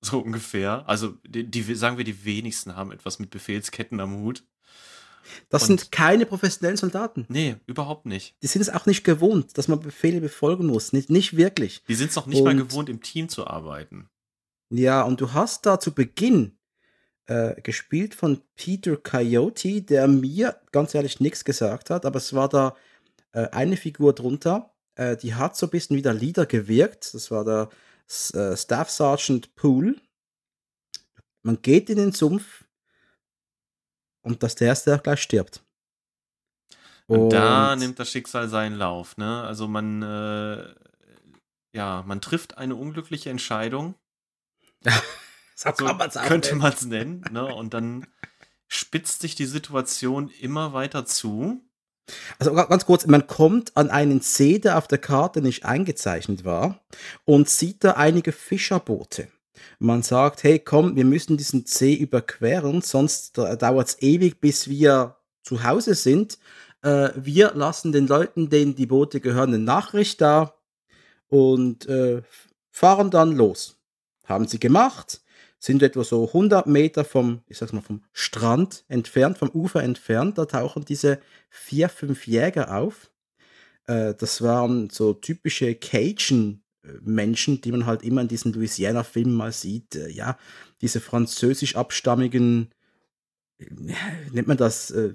So ungefähr. Also, die, die sagen wir, die wenigsten haben etwas mit Befehlsketten am Hut. Das Und sind keine professionellen Soldaten. Nee, überhaupt nicht. Die sind es auch nicht gewohnt, dass man Befehle befolgen muss. Nicht, nicht wirklich. Die sind es auch nicht Und, mal gewohnt, im Team zu arbeiten. Ja, und du hast da zu Beginn äh, gespielt von Peter Coyote, der mir ganz ehrlich nichts gesagt hat, aber es war da äh, eine Figur drunter, äh, die hat so ein bisschen wie der Leader gewirkt. Das war der äh, Staff Sergeant Poole. Man geht in den Sumpf und das der erste, der gleich stirbt. Und, und da nimmt das Schicksal seinen Lauf. Ne? Also man, äh, ja, man trifft eine unglückliche Entscheidung. [LAUGHS] so kann man's auch könnte man es nennen. [LAUGHS] Ne? Und dann spitzt sich die Situation immer weiter zu. Also ganz kurz, man kommt an einen See, der auf der Karte nicht eingezeichnet war und sieht da einige Fischerboote. Man sagt, hey komm, wir müssen diesen See überqueren, sonst dauert es ewig, bis wir zu Hause sind. Äh, wir lassen den Leuten, denen die Boote gehören, eine Nachricht da und äh, fahren dann los. Haben sie gemacht sind etwa so 100 Meter vom, ich sag's mal, vom Strand entfernt, vom Ufer entfernt. Da tauchen diese vier, fünf Jäger auf. Äh, das waren so typische Cajun-Menschen, die man halt immer in diesen Louisiana-Filmen mal sieht. Äh, ja, diese französisch abstammigen, äh, nennt man das, äh,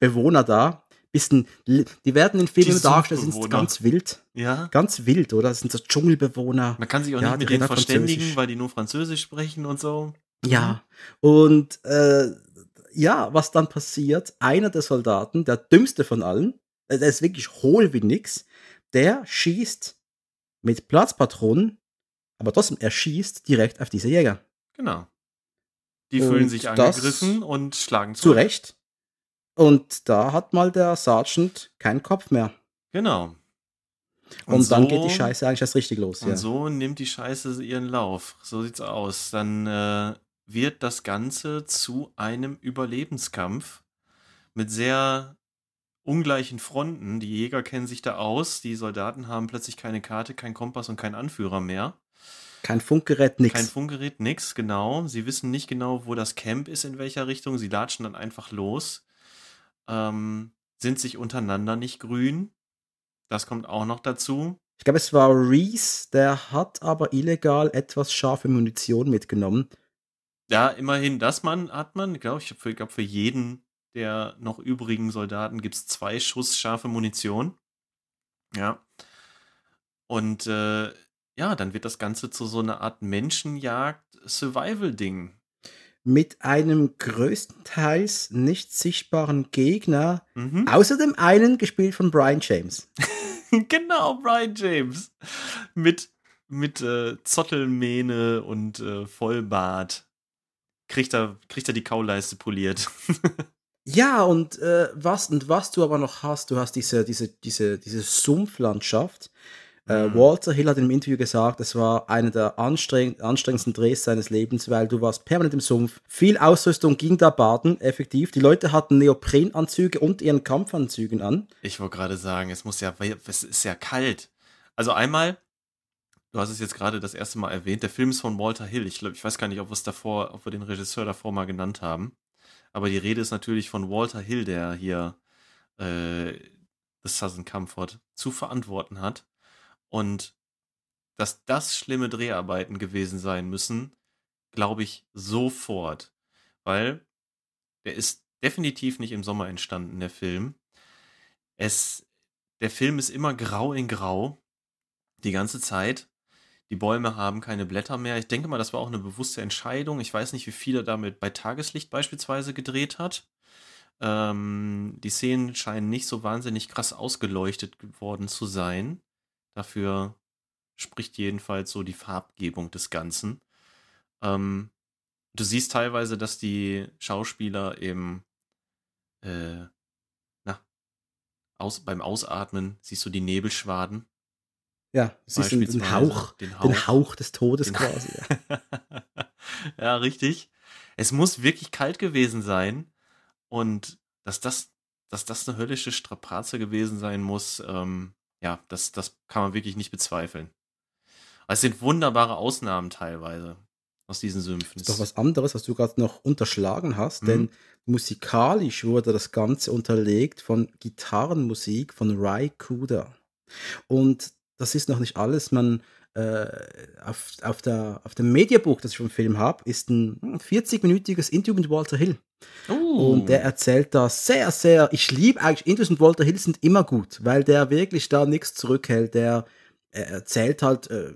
Bewohner da, bisschen, die werden in Filmen dargestellt, sind ganz wild. Ja. Ganz wild, oder? Das sind so Dschungelbewohner. Man kann sich auch ja, nicht mit denen verständigen, weil die nur Französisch sprechen und so. Ja. Und äh, ja, was dann passiert, einer der Soldaten, der dümmste von allen, äh, der ist wirklich hohl wie nix, der schießt mit Platzpatronen, aber trotzdem, er schießt direkt auf diese Jäger. Genau. Die und fühlen sich angegriffen und schlagen zurück. Zu Recht. Und da hat mal der Sergeant keinen Kopf mehr. Genau. Und, und dann so, geht die Scheiße eigentlich erst richtig los. Und ja. so nimmt die Scheiße ihren Lauf. So sieht's aus. Dann äh, wird das Ganze zu einem Überlebenskampf mit sehr ungleichen Fronten. Die Jäger kennen sich da aus. Die Soldaten haben plötzlich keine Karte, kein Kompass und kein Anführer mehr. Kein Funkgerät, nix. Kein Funkgerät, nix, genau. Sie wissen nicht genau, wo das Camp ist, in welcher Richtung. Sie latschen dann einfach los ähm, sind sich untereinander nicht grün. Das kommt auch noch dazu. Ich glaube, es war Reese, der hat aber illegal etwas scharfe Munition mitgenommen. Ja, immerhin, das man hat man, glaube ich, für, glaub, für jeden der noch übrigen Soldaten gibt es zwei Schuss scharfe Munition. Ja. Und äh, ja, dann wird das Ganze zu so einer Art Menschenjagd-Survival-Ding mit einem größtenteils nicht sichtbaren Gegner, mhm. außer dem einen gespielt von Brian James. [LAUGHS] genau, Brian James. Mit, mit äh, Zottelmähne und äh, Vollbart. Kriegt er, kriegt er die Kauleiste poliert. [LAUGHS] ja, und äh, was und was du aber noch hast, du hast diese, diese, diese, diese Sumpflandschaft, äh, mhm. Walter Hill hat im Interview gesagt, es war einer der anstrengend, anstrengendsten Drehs seines Lebens, weil du warst permanent im Sumpf. Viel Ausrüstung ging da baden, effektiv. Die Leute hatten Neoprenanzüge und ihren Kampfanzügen an. Ich wollte gerade sagen, es muss ja, es ist ja kalt. Also einmal, du hast es jetzt gerade das erste Mal erwähnt, der Film ist von Walter Hill. Ich glaube, ich weiß gar nicht, ob wir es davor, ob wir den Regisseur davor mal genannt haben. Aber die Rede ist natürlich von Walter Hill, der hier äh, das Southern Comfort zu verantworten hat. Und dass das schlimme Dreharbeiten gewesen sein müssen, glaube ich sofort. Weil der ist definitiv nicht im Sommer entstanden, der Film. Es, der Film ist immer grau in grau. Die ganze Zeit. Die Bäume haben keine Blätter mehr. Ich denke mal, das war auch eine bewusste Entscheidung. Ich weiß nicht, wie viel er damit bei Tageslicht beispielsweise gedreht hat. Ähm, die Szenen scheinen nicht so wahnsinnig krass ausgeleuchtet worden zu sein. Dafür spricht jedenfalls so die Farbgebung des Ganzen. Ähm, du siehst teilweise, dass die Schauspieler eben äh, na, aus, beim Ausatmen siehst du die Nebelschwaden. Ja, siehst du den Hauch, den Hauch, den Hauch des Todes den quasi. Ja. [LAUGHS] ja, richtig. Es muss wirklich kalt gewesen sein. Und dass das, dass das eine höllische Strapaze gewesen sein muss, ähm, ja, das, das kann man wirklich nicht bezweifeln. Es sind wunderbare Ausnahmen teilweise aus diesen Sümpfen. Das ist doch was anderes, was du gerade noch unterschlagen hast, mhm. denn musikalisch wurde das Ganze unterlegt von Gitarrenmusik von Rai Kuda. Und das ist noch nicht alles. Man äh, auf, auf, der, auf dem Mediabook, das ich vom Film habe, ist ein 40-minütiges Interview mit Walter Hill. Uh. Und der erzählt da sehr, sehr, ich liebe eigentlich, Interviews mit Walter Hill sind immer gut, weil der wirklich da nichts zurückhält. Der erzählt halt äh,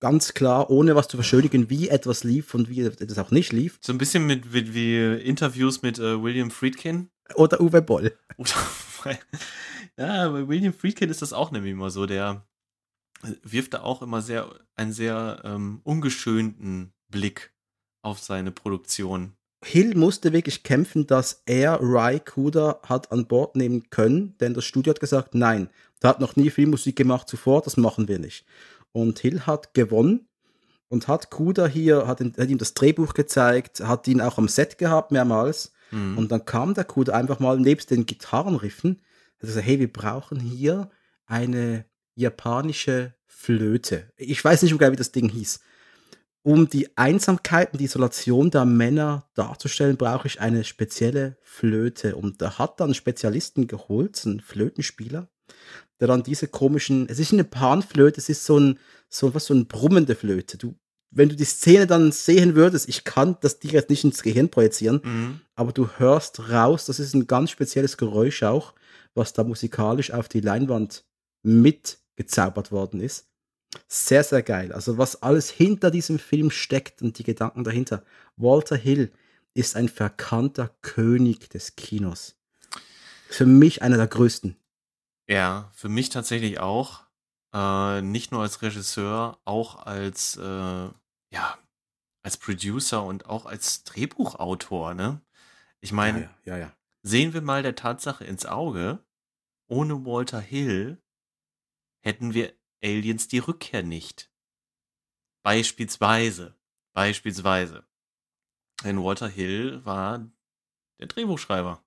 ganz klar, ohne was zu verschönigen, wie etwas lief und wie etwas auch nicht lief. So ein bisschen mit, wie, wie Interviews mit äh, William Friedkin. Oder Uwe Boll. [LAUGHS] ja, bei William Friedkin ist das auch nämlich immer so, der wirft da auch immer sehr einen sehr ähm, ungeschönten Blick auf seine Produktion. Hill musste wirklich kämpfen, dass er Rai Kuda hat an Bord nehmen können, denn das Studio hat gesagt, nein, der hat noch nie Filmmusik gemacht zuvor, das machen wir nicht. Und Hill hat gewonnen und hat Kuda hier, hat, hat ihm das Drehbuch gezeigt, hat ihn auch am Set gehabt mehrmals. Mhm. Und dann kam der Kuda einfach mal nebst den Gitarrenriffen, hat gesagt, hey, wir brauchen hier eine japanische Flöte. Ich weiß nicht sogar, wie das Ding hieß. Um die Einsamkeit und die Isolation der Männer darzustellen, brauche ich eine spezielle Flöte. Und er hat dann Spezialisten geholt, einen Flötenspieler, der dann diese komischen, es ist eine Panflöte, es ist so ein, so was so ein brummende Flöte. Du, wenn du die Szene dann sehen würdest, ich kann das dir jetzt nicht ins Gehirn projizieren, mhm. aber du hörst raus, das ist ein ganz spezielles Geräusch auch, was da musikalisch auf die Leinwand mit gezaubert worden ist. Sehr, sehr geil. Also was alles hinter diesem Film steckt und die Gedanken dahinter. Walter Hill ist ein verkannter König des Kinos. Für mich einer der größten. Ja, für mich tatsächlich auch. Äh, nicht nur als Regisseur, auch als, äh, ja, als Producer und auch als Drehbuchautor, ne? Ich meine, ja, ja, ja, sehen wir mal der Tatsache ins Auge, ohne Walter Hill hätten wir Aliens die Rückkehr nicht. Beispielsweise. Beispielsweise. Denn Walter Hill war der Drehbuchschreiber.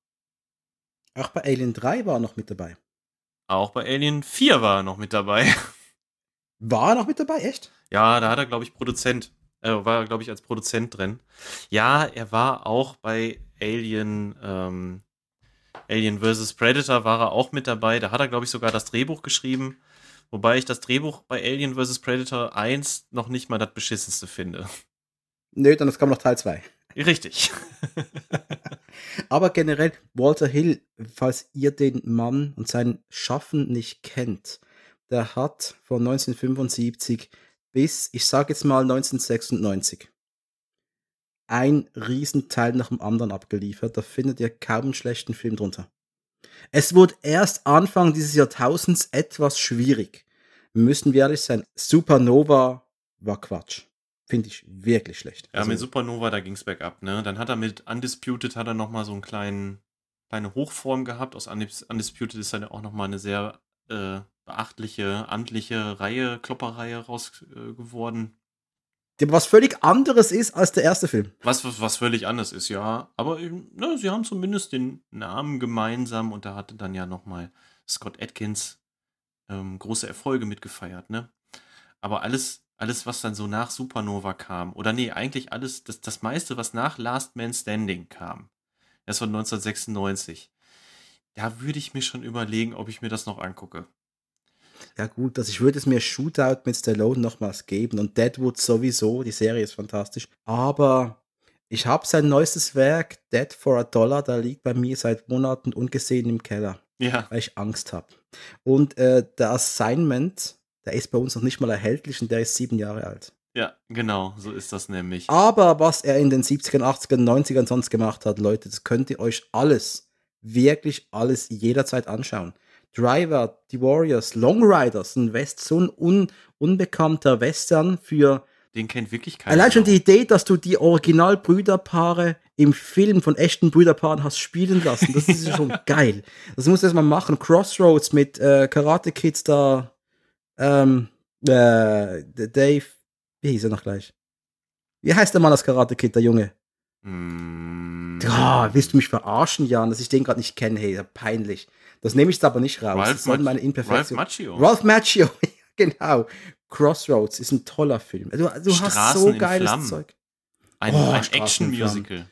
Auch bei Alien 3 war er noch mit dabei. Auch bei Alien 4 war er noch mit dabei. [LAUGHS] War er noch mit dabei, echt? Ja, da hat er, glaube ich, Produzent. Äh, war er, glaube ich, als Produzent drin. Ja, er war auch bei Alien, ähm, Alien vs. Predator war er auch mit dabei. Da hat er, glaube ich, sogar das Drehbuch geschrieben. Wobei ich das Drehbuch bei Alien vs. Predator 1 noch nicht mal das beschissenste finde. Nö, dann kam noch Teil 2. Richtig. [LAUGHS] Aber generell, Walter Hill, falls ihr den Mann und sein Schaffen nicht kennt, der hat von 1975 bis, ich sage jetzt mal 1996, ein Riesenteil nach dem anderen abgeliefert. Da findet ihr kaum einen schlechten Film drunter. Es wurde erst Anfang dieses Jahrtausends etwas schwierig. Müssen wir ehrlich sein, Supernova war Quatsch. Finde ich wirklich schlecht. Ja, also, mit Supernova, da ging es bergab, ne? Dann hat er mit Undisputed hat er nochmal so einen kleinen, kleine Hochform gehabt. Aus Undisputed ist dann auch nochmal eine sehr äh, beachtliche, amtliche Reihe, Klopperreihe raus äh, geworden was völlig anderes ist als der erste Film. Was, was, was völlig anders ist, ja. Aber ne, sie haben zumindest den Namen gemeinsam und da hatte dann ja nochmal Scott Atkins ähm, große Erfolge mitgefeiert, ne? Aber alles, alles, was dann so nach Supernova kam, oder nee, eigentlich alles, das, das meiste, was nach Last Man Standing kam, das von 1996, da würde ich mir schon überlegen, ob ich mir das noch angucke. Ja gut, also ich würde es mir Shootout mit Stallone nochmals geben und Deadwood sowieso, die Serie ist fantastisch. Aber ich habe sein neuestes Werk, Dead for a Dollar, da liegt bei mir seit Monaten ungesehen im Keller. Ja. Weil ich Angst habe. Und äh, der Assignment Der ist bei uns noch nicht mal erhältlich und der ist sieben Jahre alt. Ja, genau, so ist das nämlich. Aber was er in den 70ern, 80ern, 90ern sonst gemacht hat, Leute, das könnt ihr euch alles, wirklich alles jederzeit anschauen. Driver, die Warriors, Long Riders, ein West, so ein un, unbekannter Western für. Den kennt wirklich keiner. Allein schon die Idee, dass du die Original-Brüderpaare im Film von echten Brüderpaaren hast spielen lassen, das ist schon [LAUGHS] geil. Das musst du erstmal machen. Crossroads mit äh, Karate Kids da, ähm, äh, Dave, wie hieß er noch gleich? Wie heißt der Mann als Karate Kid, der Junge? Mm. Ja, willst du mich verarschen, Jan, dass ich den gerade nicht kenne? Hey, peinlich. Das nehme ich jetzt aber nicht raus. Ralph das Mac- meine Ralph Imperfektion. Macchio. Ralph Macchio, [LAUGHS] genau. Crossroads ist ein toller Film. Du, du hast so geiles Flammen. Zeug. Ein, Oh, ein Action-Musical.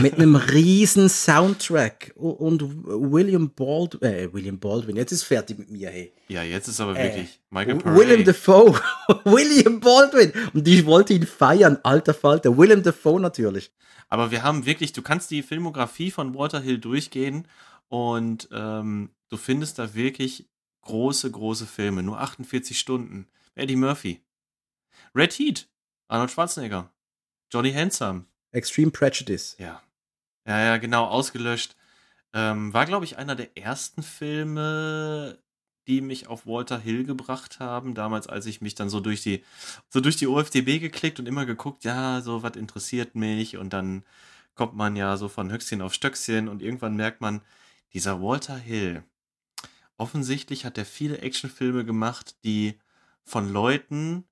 Mit einem [LAUGHS] riesen Soundtrack. Und William Baldwin, äh, William Baldwin, jetzt ist fertig mit mir, hey. Ja, jetzt ist aber Äh, wirklich Michael William Paré. Defoe. William Baldwin. Und ich wollte ihn feiern, alter Falter. Willem Defoe natürlich. Aber wir haben wirklich, du kannst die Filmografie von Walter Hill durchgehen und ähm, du findest da wirklich große, große Filme. Nur 48 Stunden. Eddie Murphy. Red Heat. Arnold Schwarzenegger. Johnny Handsome. Extreme Prejudice. Ja. Ja, ja, genau, ausgelöscht. Ähm, war, glaube ich, einer der ersten Filme, die mich auf Walter Hill gebracht haben. Damals, als ich mich dann so durch die, so durch die OFDB geklickt und immer geguckt, ja, so was interessiert mich. Und dann kommt man ja so von Höchstchen auf Stöckchen und irgendwann merkt man, dieser Walter Hill, offensichtlich hat er viele Actionfilme gemacht, die von Leuten,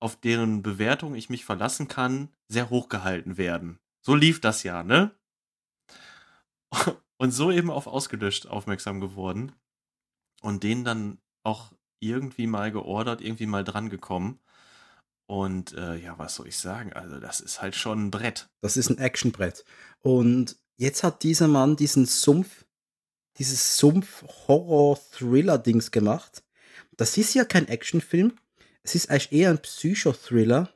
auf deren Bewertung ich mich verlassen kann, sehr hoch gehalten werden. So lief das ja, ne? [LAUGHS] Und so eben auf ausgelöscht aufmerksam geworden und den dann auch irgendwie mal geordert, irgendwie mal dran gekommen. Und äh, ja, was soll ich sagen? Also, das ist halt schon ein Brett. Das ist ein Actionbrett. Und jetzt hat dieser Mann diesen Sumpf, dieses Sumpf-Horror-Thriller-Dings gemacht. Das ist ja kein Actionfilm. Es ist eigentlich eher ein Psychothriller.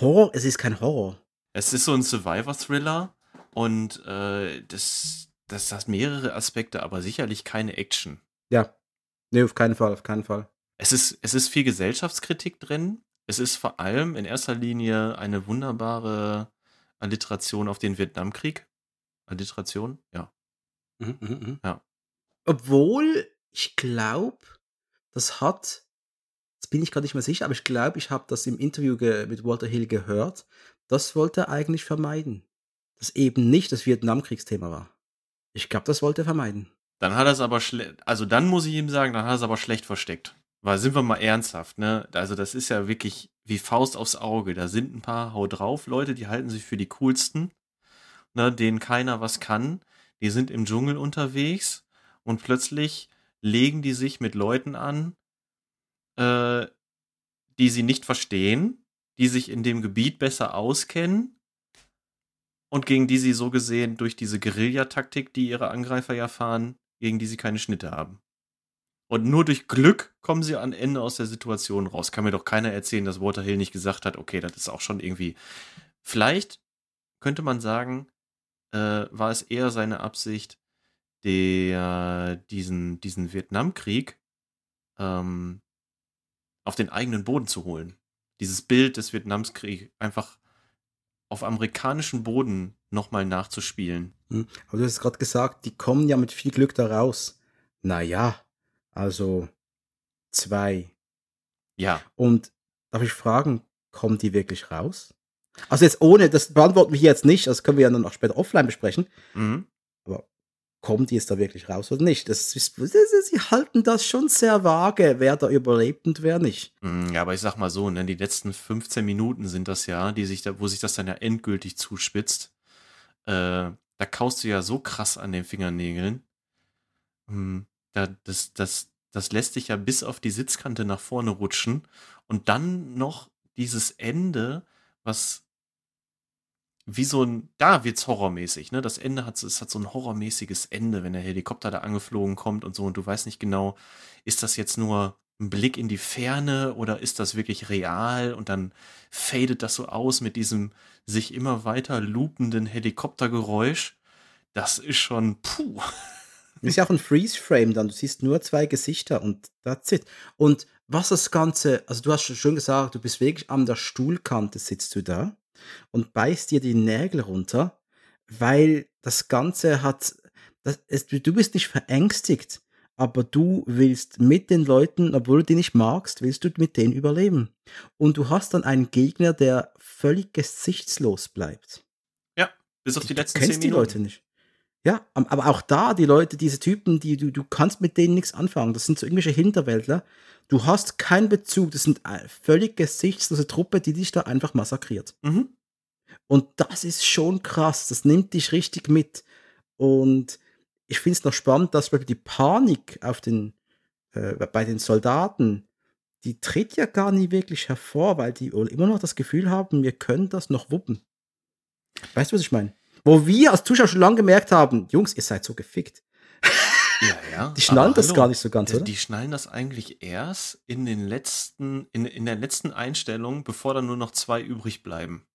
Horror, es ist kein Horror. Es ist so ein Survivor-Thriller und äh, das, das hat mehrere Aspekte, aber sicherlich keine Action. Ja. Nee, auf keinen Fall, auf keinen Fall. Es ist, es ist viel Gesellschaftskritik drin. Es ist vor allem in erster Linie eine wunderbare Alliteration auf den Vietnamkrieg. Alliteration? Ja. Mhm, Ja. Obwohl, ich glaube, das hat, jetzt bin ich gerade nicht mehr sicher, aber ich glaube, ich habe das im Interview mit Walter Hill gehört. Das wollte er eigentlich vermeiden. Dass eben nicht das Vietnamkriegsthema war. Ich glaube, das wollte er vermeiden. Dann hat er es aber schlecht, also dann muss ich ihm sagen, dann hat er es aber schlecht versteckt. Weil sind wir mal ernsthaft, ne? Also das ist ja wirklich wie Faust aufs Auge. Da sind ein paar Hau drauf Leute, die halten sich für die coolsten, ne, denen keiner was kann. Die sind im Dschungel unterwegs und plötzlich legen die sich mit Leuten an, äh, die sie nicht verstehen, die sich in dem Gebiet besser auskennen und gegen die sie so gesehen durch diese Guerillataktik, die ihre Angreifer ja fahren, gegen die sie keine Schnitte haben. Und nur durch Glück kommen sie am Ende aus der Situation raus. Kann mir doch keiner erzählen, dass Walter Hill nicht gesagt hat, okay, das ist auch schon irgendwie. Vielleicht könnte man sagen, äh, war es eher seine Absicht, der, diesen, diesen Vietnamkrieg ähm, auf den eigenen Boden zu holen. Dieses Bild des Vietnamskriegs einfach auf amerikanischem Boden nochmal nachzuspielen. Hm. Aber du hast gerade gesagt, die kommen ja mit viel Glück da raus. Naja, also zwei. Ja, Und darf ich fragen, kommen die wirklich raus? Also jetzt ohne, das beantworten wir hier jetzt nicht, das können wir ja dann auch später offline besprechen. mhm. kommen die jetzt da wirklich raus oder nicht? Das ist, sie halten das schon sehr vage, wer da überlebt und wer nicht. Mm, Ja, aber ich sag mal so, ne, die letzten 15 Minuten sind das ja, die sich da, wo sich das dann ja endgültig zuspitzt. Äh, da kaust du ja so krass an den Fingernägeln. Mm, Da, das, das, das lässt dich ja bis auf die Sitzkante nach vorne rutschen. Und dann noch dieses Ende, was wie so ein, da wird's horrormäßig, ne? Das Ende hat, es hat so ein horrormäßiges Ende, wenn der Helikopter da angeflogen kommt und so und du weißt nicht genau, ist das jetzt nur ein Blick in die Ferne oder ist das wirklich real und dann fadet das so aus mit diesem sich immer weiter loopenden Helikoptergeräusch. Das ist schon, puh. [LAUGHS] Ist ja auch ein Freeze-Frame dann. Du siehst nur zwei Gesichter und that's it. Und was das Ganze, also du hast schon gesagt, du bist wirklich an der Stuhlkante sitzt du da und beißt dir die Nägel runter, weil das Ganze hat, das, es, du bist nicht verängstigt, aber du willst mit den Leuten, obwohl du die nicht magst, willst du mit denen überleben. Und du hast dann einen Gegner, der völlig gesichtslos bleibt. Ja, bis auf die, du letzten kennst zehn die Minuten. Leute nicht. Ja, aber auch da, die Leute, diese Typen, die du, du kannst mit denen nichts anfangen. Das sind so irgendwelche Hinterwäldler. Du hast keinen Bezug. Das sind eine völlig gesichtslose Truppe, die dich da einfach massakriert. Mhm. Und das ist schon krass. Das nimmt dich richtig mit. Und ich finde es noch spannend, dass die Panik auf den, äh, bei den Soldaten, die tritt ja gar nie wirklich hervor, weil die immer noch das Gefühl haben, wir können das noch wuppen. Weißt du, was ich meine? Wo wir als Zuschauer schon lange gemerkt haben, Jungs, ihr seid so gefickt. Ja, ja. [LAUGHS] Die schnallen das hallo, gar nicht so ganz, die- oder? Die schnallen das eigentlich erst in den letzten, in, in der letzten Einstellung, bevor dann nur noch zwei übrig bleiben.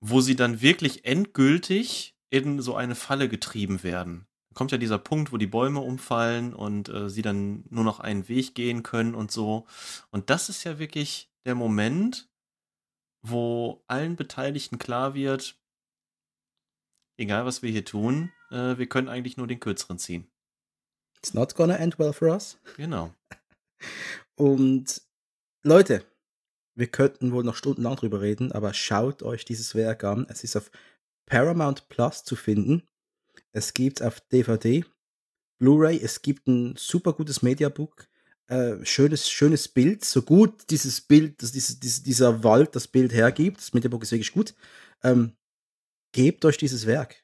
Wo sie dann wirklich endgültig in so eine Falle getrieben werden. Da kommt ja dieser Punkt, wo die Bäume umfallen und äh, sie dann nur noch einen Weg gehen können und so. Und das ist ja wirklich der Moment, wo allen Beteiligten klar wird, egal was wir hier tun, äh, wir können eigentlich nur den kürzeren ziehen. It's not gonna end well for us. Genau. [LAUGHS] Und Leute, wir könnten wohl noch stundenlang drüber reden, aber schaut euch dieses Werk an. Es ist auf Paramount Plus zu finden. Es gibt auf DVD, Blu-ray, es gibt ein super gutes Mediabook. Äh, schönes, schönes Bild, so gut dieses Bild, das, dieses, dieses, dieser Wald das Bild hergibt. Das Mediabook ist wirklich gut. Ähm, gebt euch dieses Werk.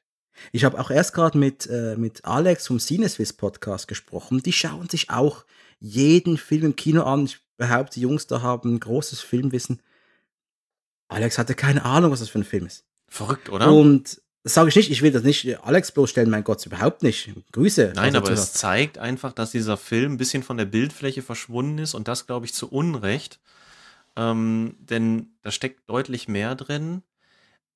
Ich habe auch erst gerade mit, äh, mit Alex vom Cineswiss Podcast gesprochen. Die schauen sich auch jeden Film im Kino an. Ich behaupte, die Jungs da haben ein großes Filmwissen. Alex hatte keine Ahnung, was das für ein Film ist. Verrückt, oder? Und das sage ich nicht, ich will das nicht Alex bloßstellen, mein Gott, überhaupt nicht. Grüße. Nein, er aber es zeigt einfach, dass dieser Film ein bisschen von der Bildfläche verschwunden ist und das, glaube ich, zu Unrecht. Ähm, denn da steckt deutlich mehr drin.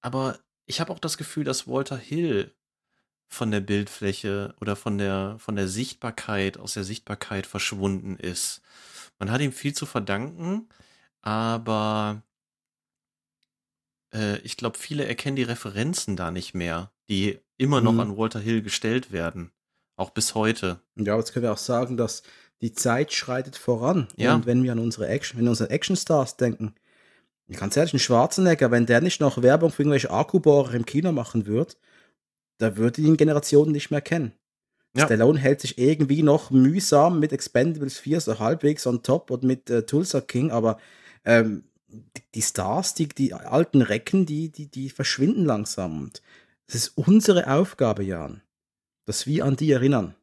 Aber ich habe auch das Gefühl, dass Walter Hill von der Bildfläche oder von der, von der Sichtbarkeit, aus der Sichtbarkeit verschwunden ist. Man hat ihm viel zu verdanken, aber äh, ich glaube, viele erkennen die Referenzen da nicht mehr, die immer noch Mhm. an Walter Hill gestellt werden. Auch bis heute. Ja, jetzt können wir auch sagen, dass die Zeit schreitet voran. Ja. Und wenn wir an unsere Action, wenn unsere Actionstars denken, ganz ehrlich, ein Schwarzenegger, wenn der nicht noch Werbung für irgendwelche Akkubohrer im Kino machen würde, da würde ihn Generationen nicht mehr kennen. Ja. Stallone hält sich irgendwie noch mühsam mit Expendables 4 so halbwegs on top und mit äh, Tulsa King, aber ähm, die- Stars, die, die alten Recken, die, die, die verschwinden langsam. Und es ist unsere Aufgabe, Jan, dass wir an die erinnern.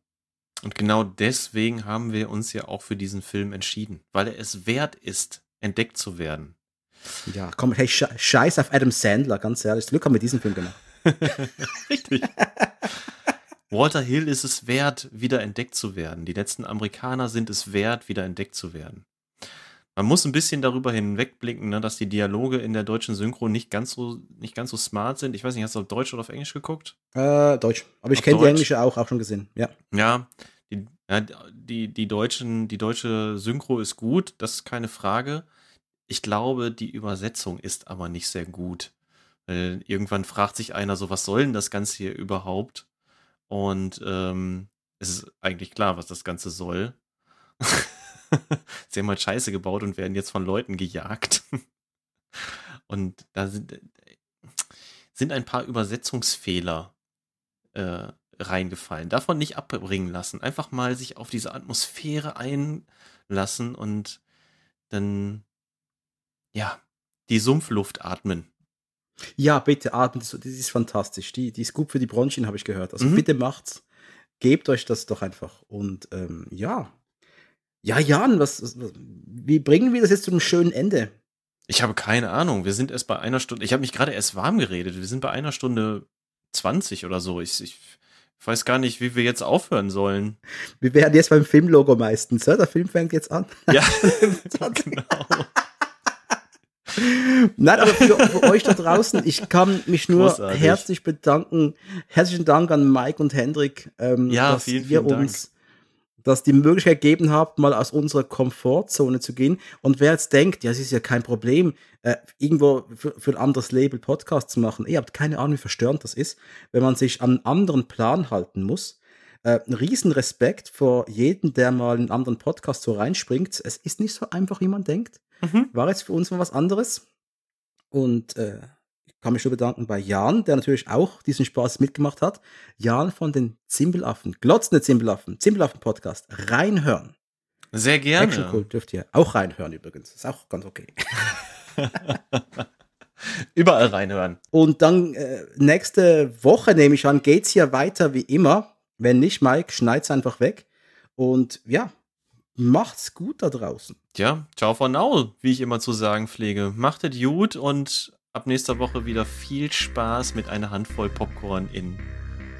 Und genau deswegen haben wir uns ja auch für diesen Film entschieden, weil er es wert ist, entdeckt zu werden. Ja, komm, hey, sche- scheiß auf Adam Sandler, ganz ehrlich. Glück haben wir diesen Film gemacht. [LAUGHS] Richtig. Walter Hill ist es wert, wieder entdeckt zu werden. Die letzten Amerikaner sind es wert, wieder entdeckt zu werden. Man muss ein bisschen darüber hinwegblicken, ne, dass die Dialoge in der deutschen Synchro nicht ganz so, nicht ganz so smart sind. Ich weiß nicht, hast du auf Deutsch oder auf Englisch geguckt? Äh, Deutsch. Aber ich kenne die englische auch, auch schon gesehen. Ja. Ja, die, ja, die, die, deutschen, die deutsche Synchro ist gut, das ist keine Frage. Ich glaube, die Übersetzung ist aber nicht sehr gut. Weil irgendwann fragt sich einer so, was soll denn das Ganze hier überhaupt? Und ähm, es ist eigentlich klar, was das Ganze soll. [LAUGHS] Sie haben halt Scheiße gebaut und werden jetzt von Leuten gejagt. [LAUGHS] Und da sind, sind ein paar Übersetzungsfehler äh, reingefallen. Davon nicht abbringen lassen. Einfach mal sich auf diese Atmosphäre einlassen und dann, ja, die Sumpfluft atmen. Ja, bitte atmet, so, das ist fantastisch. Die, die ist gut für die Bronchien, habe ich gehört. Also Mhm. bitte macht's. Gebt euch das doch einfach. Und ähm, ja. Ja, Jan, was, was, wie bringen wir das jetzt zu einem schönen Ende? Ich habe keine Ahnung. Wir sind erst bei einer Stunde. Ich habe mich gerade erst warm geredet. Wir sind bei einer Stunde 20 oder so. Ich, ich weiß gar nicht, wie wir jetzt aufhören sollen. Wir wären jetzt beim Filmlogo meistens. Ja? Der Film fängt jetzt an. Ja, [LAUGHS] [LAUGHS] genau. Nein, aber für, für, euch da draußen, ich kann mich nur Großartig. herzlich bedanken. Herzlichen Dank an Mike und Hendrik, ähm, Ja, dass vielen, ihr vielen uns dass die Möglichkeit gegeben habt, mal aus unserer Komfortzone zu gehen. Und wer jetzt denkt, ja, es ist ja kein Problem, äh, irgendwo für, für ein anderes Label Podcast zu machen, ihr habt keine Ahnung, wie verstörend das ist, wenn man sich an einen anderen Plan halten muss. Äh, ein riesen Respekt vor jedem, der mal in einen anderen Podcast so reinspringt. Es ist nicht so einfach, wie man denkt. Mhm. War jetzt für uns mal was anderes. Und äh, ich kann mich nur bedanken bei Jan, der natürlich auch diesen Spaß mitgemacht hat. Jan von den Zimbelaffen, glotzende Zimbelaffen, Zimbelaffen-Podcast, reinhören. Sehr Action gerne. Cult dürft ihr auch reinhören übrigens. Ist auch ganz okay. [LAUGHS] Überall reinhören. Und dann äh, nächste Woche, nehme ich an, geht's hier weiter wie immer. Wenn nicht, Mike, schneid's einfach weg. Und ja, macht's gut da draußen. Ja, ciao for now, wie ich immer zu sagen pflege. Macht es gut und ab nächster Woche wieder viel Spaß mit einer Handvoll Popcorn in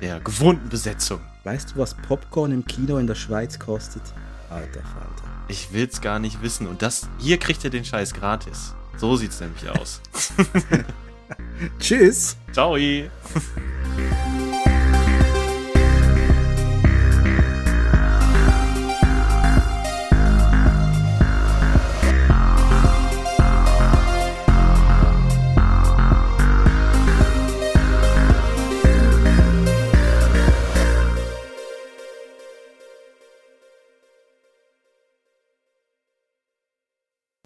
der gewohnten Besetzung. Weißt du, was Popcorn im Kino in der Schweiz kostet? Alter Falter. Ich will's gar nicht wissen. Und das, hier kriegt ihr den Scheiß gratis. So sieht's nämlich aus. [LAUGHS] Tschüss. Ciao.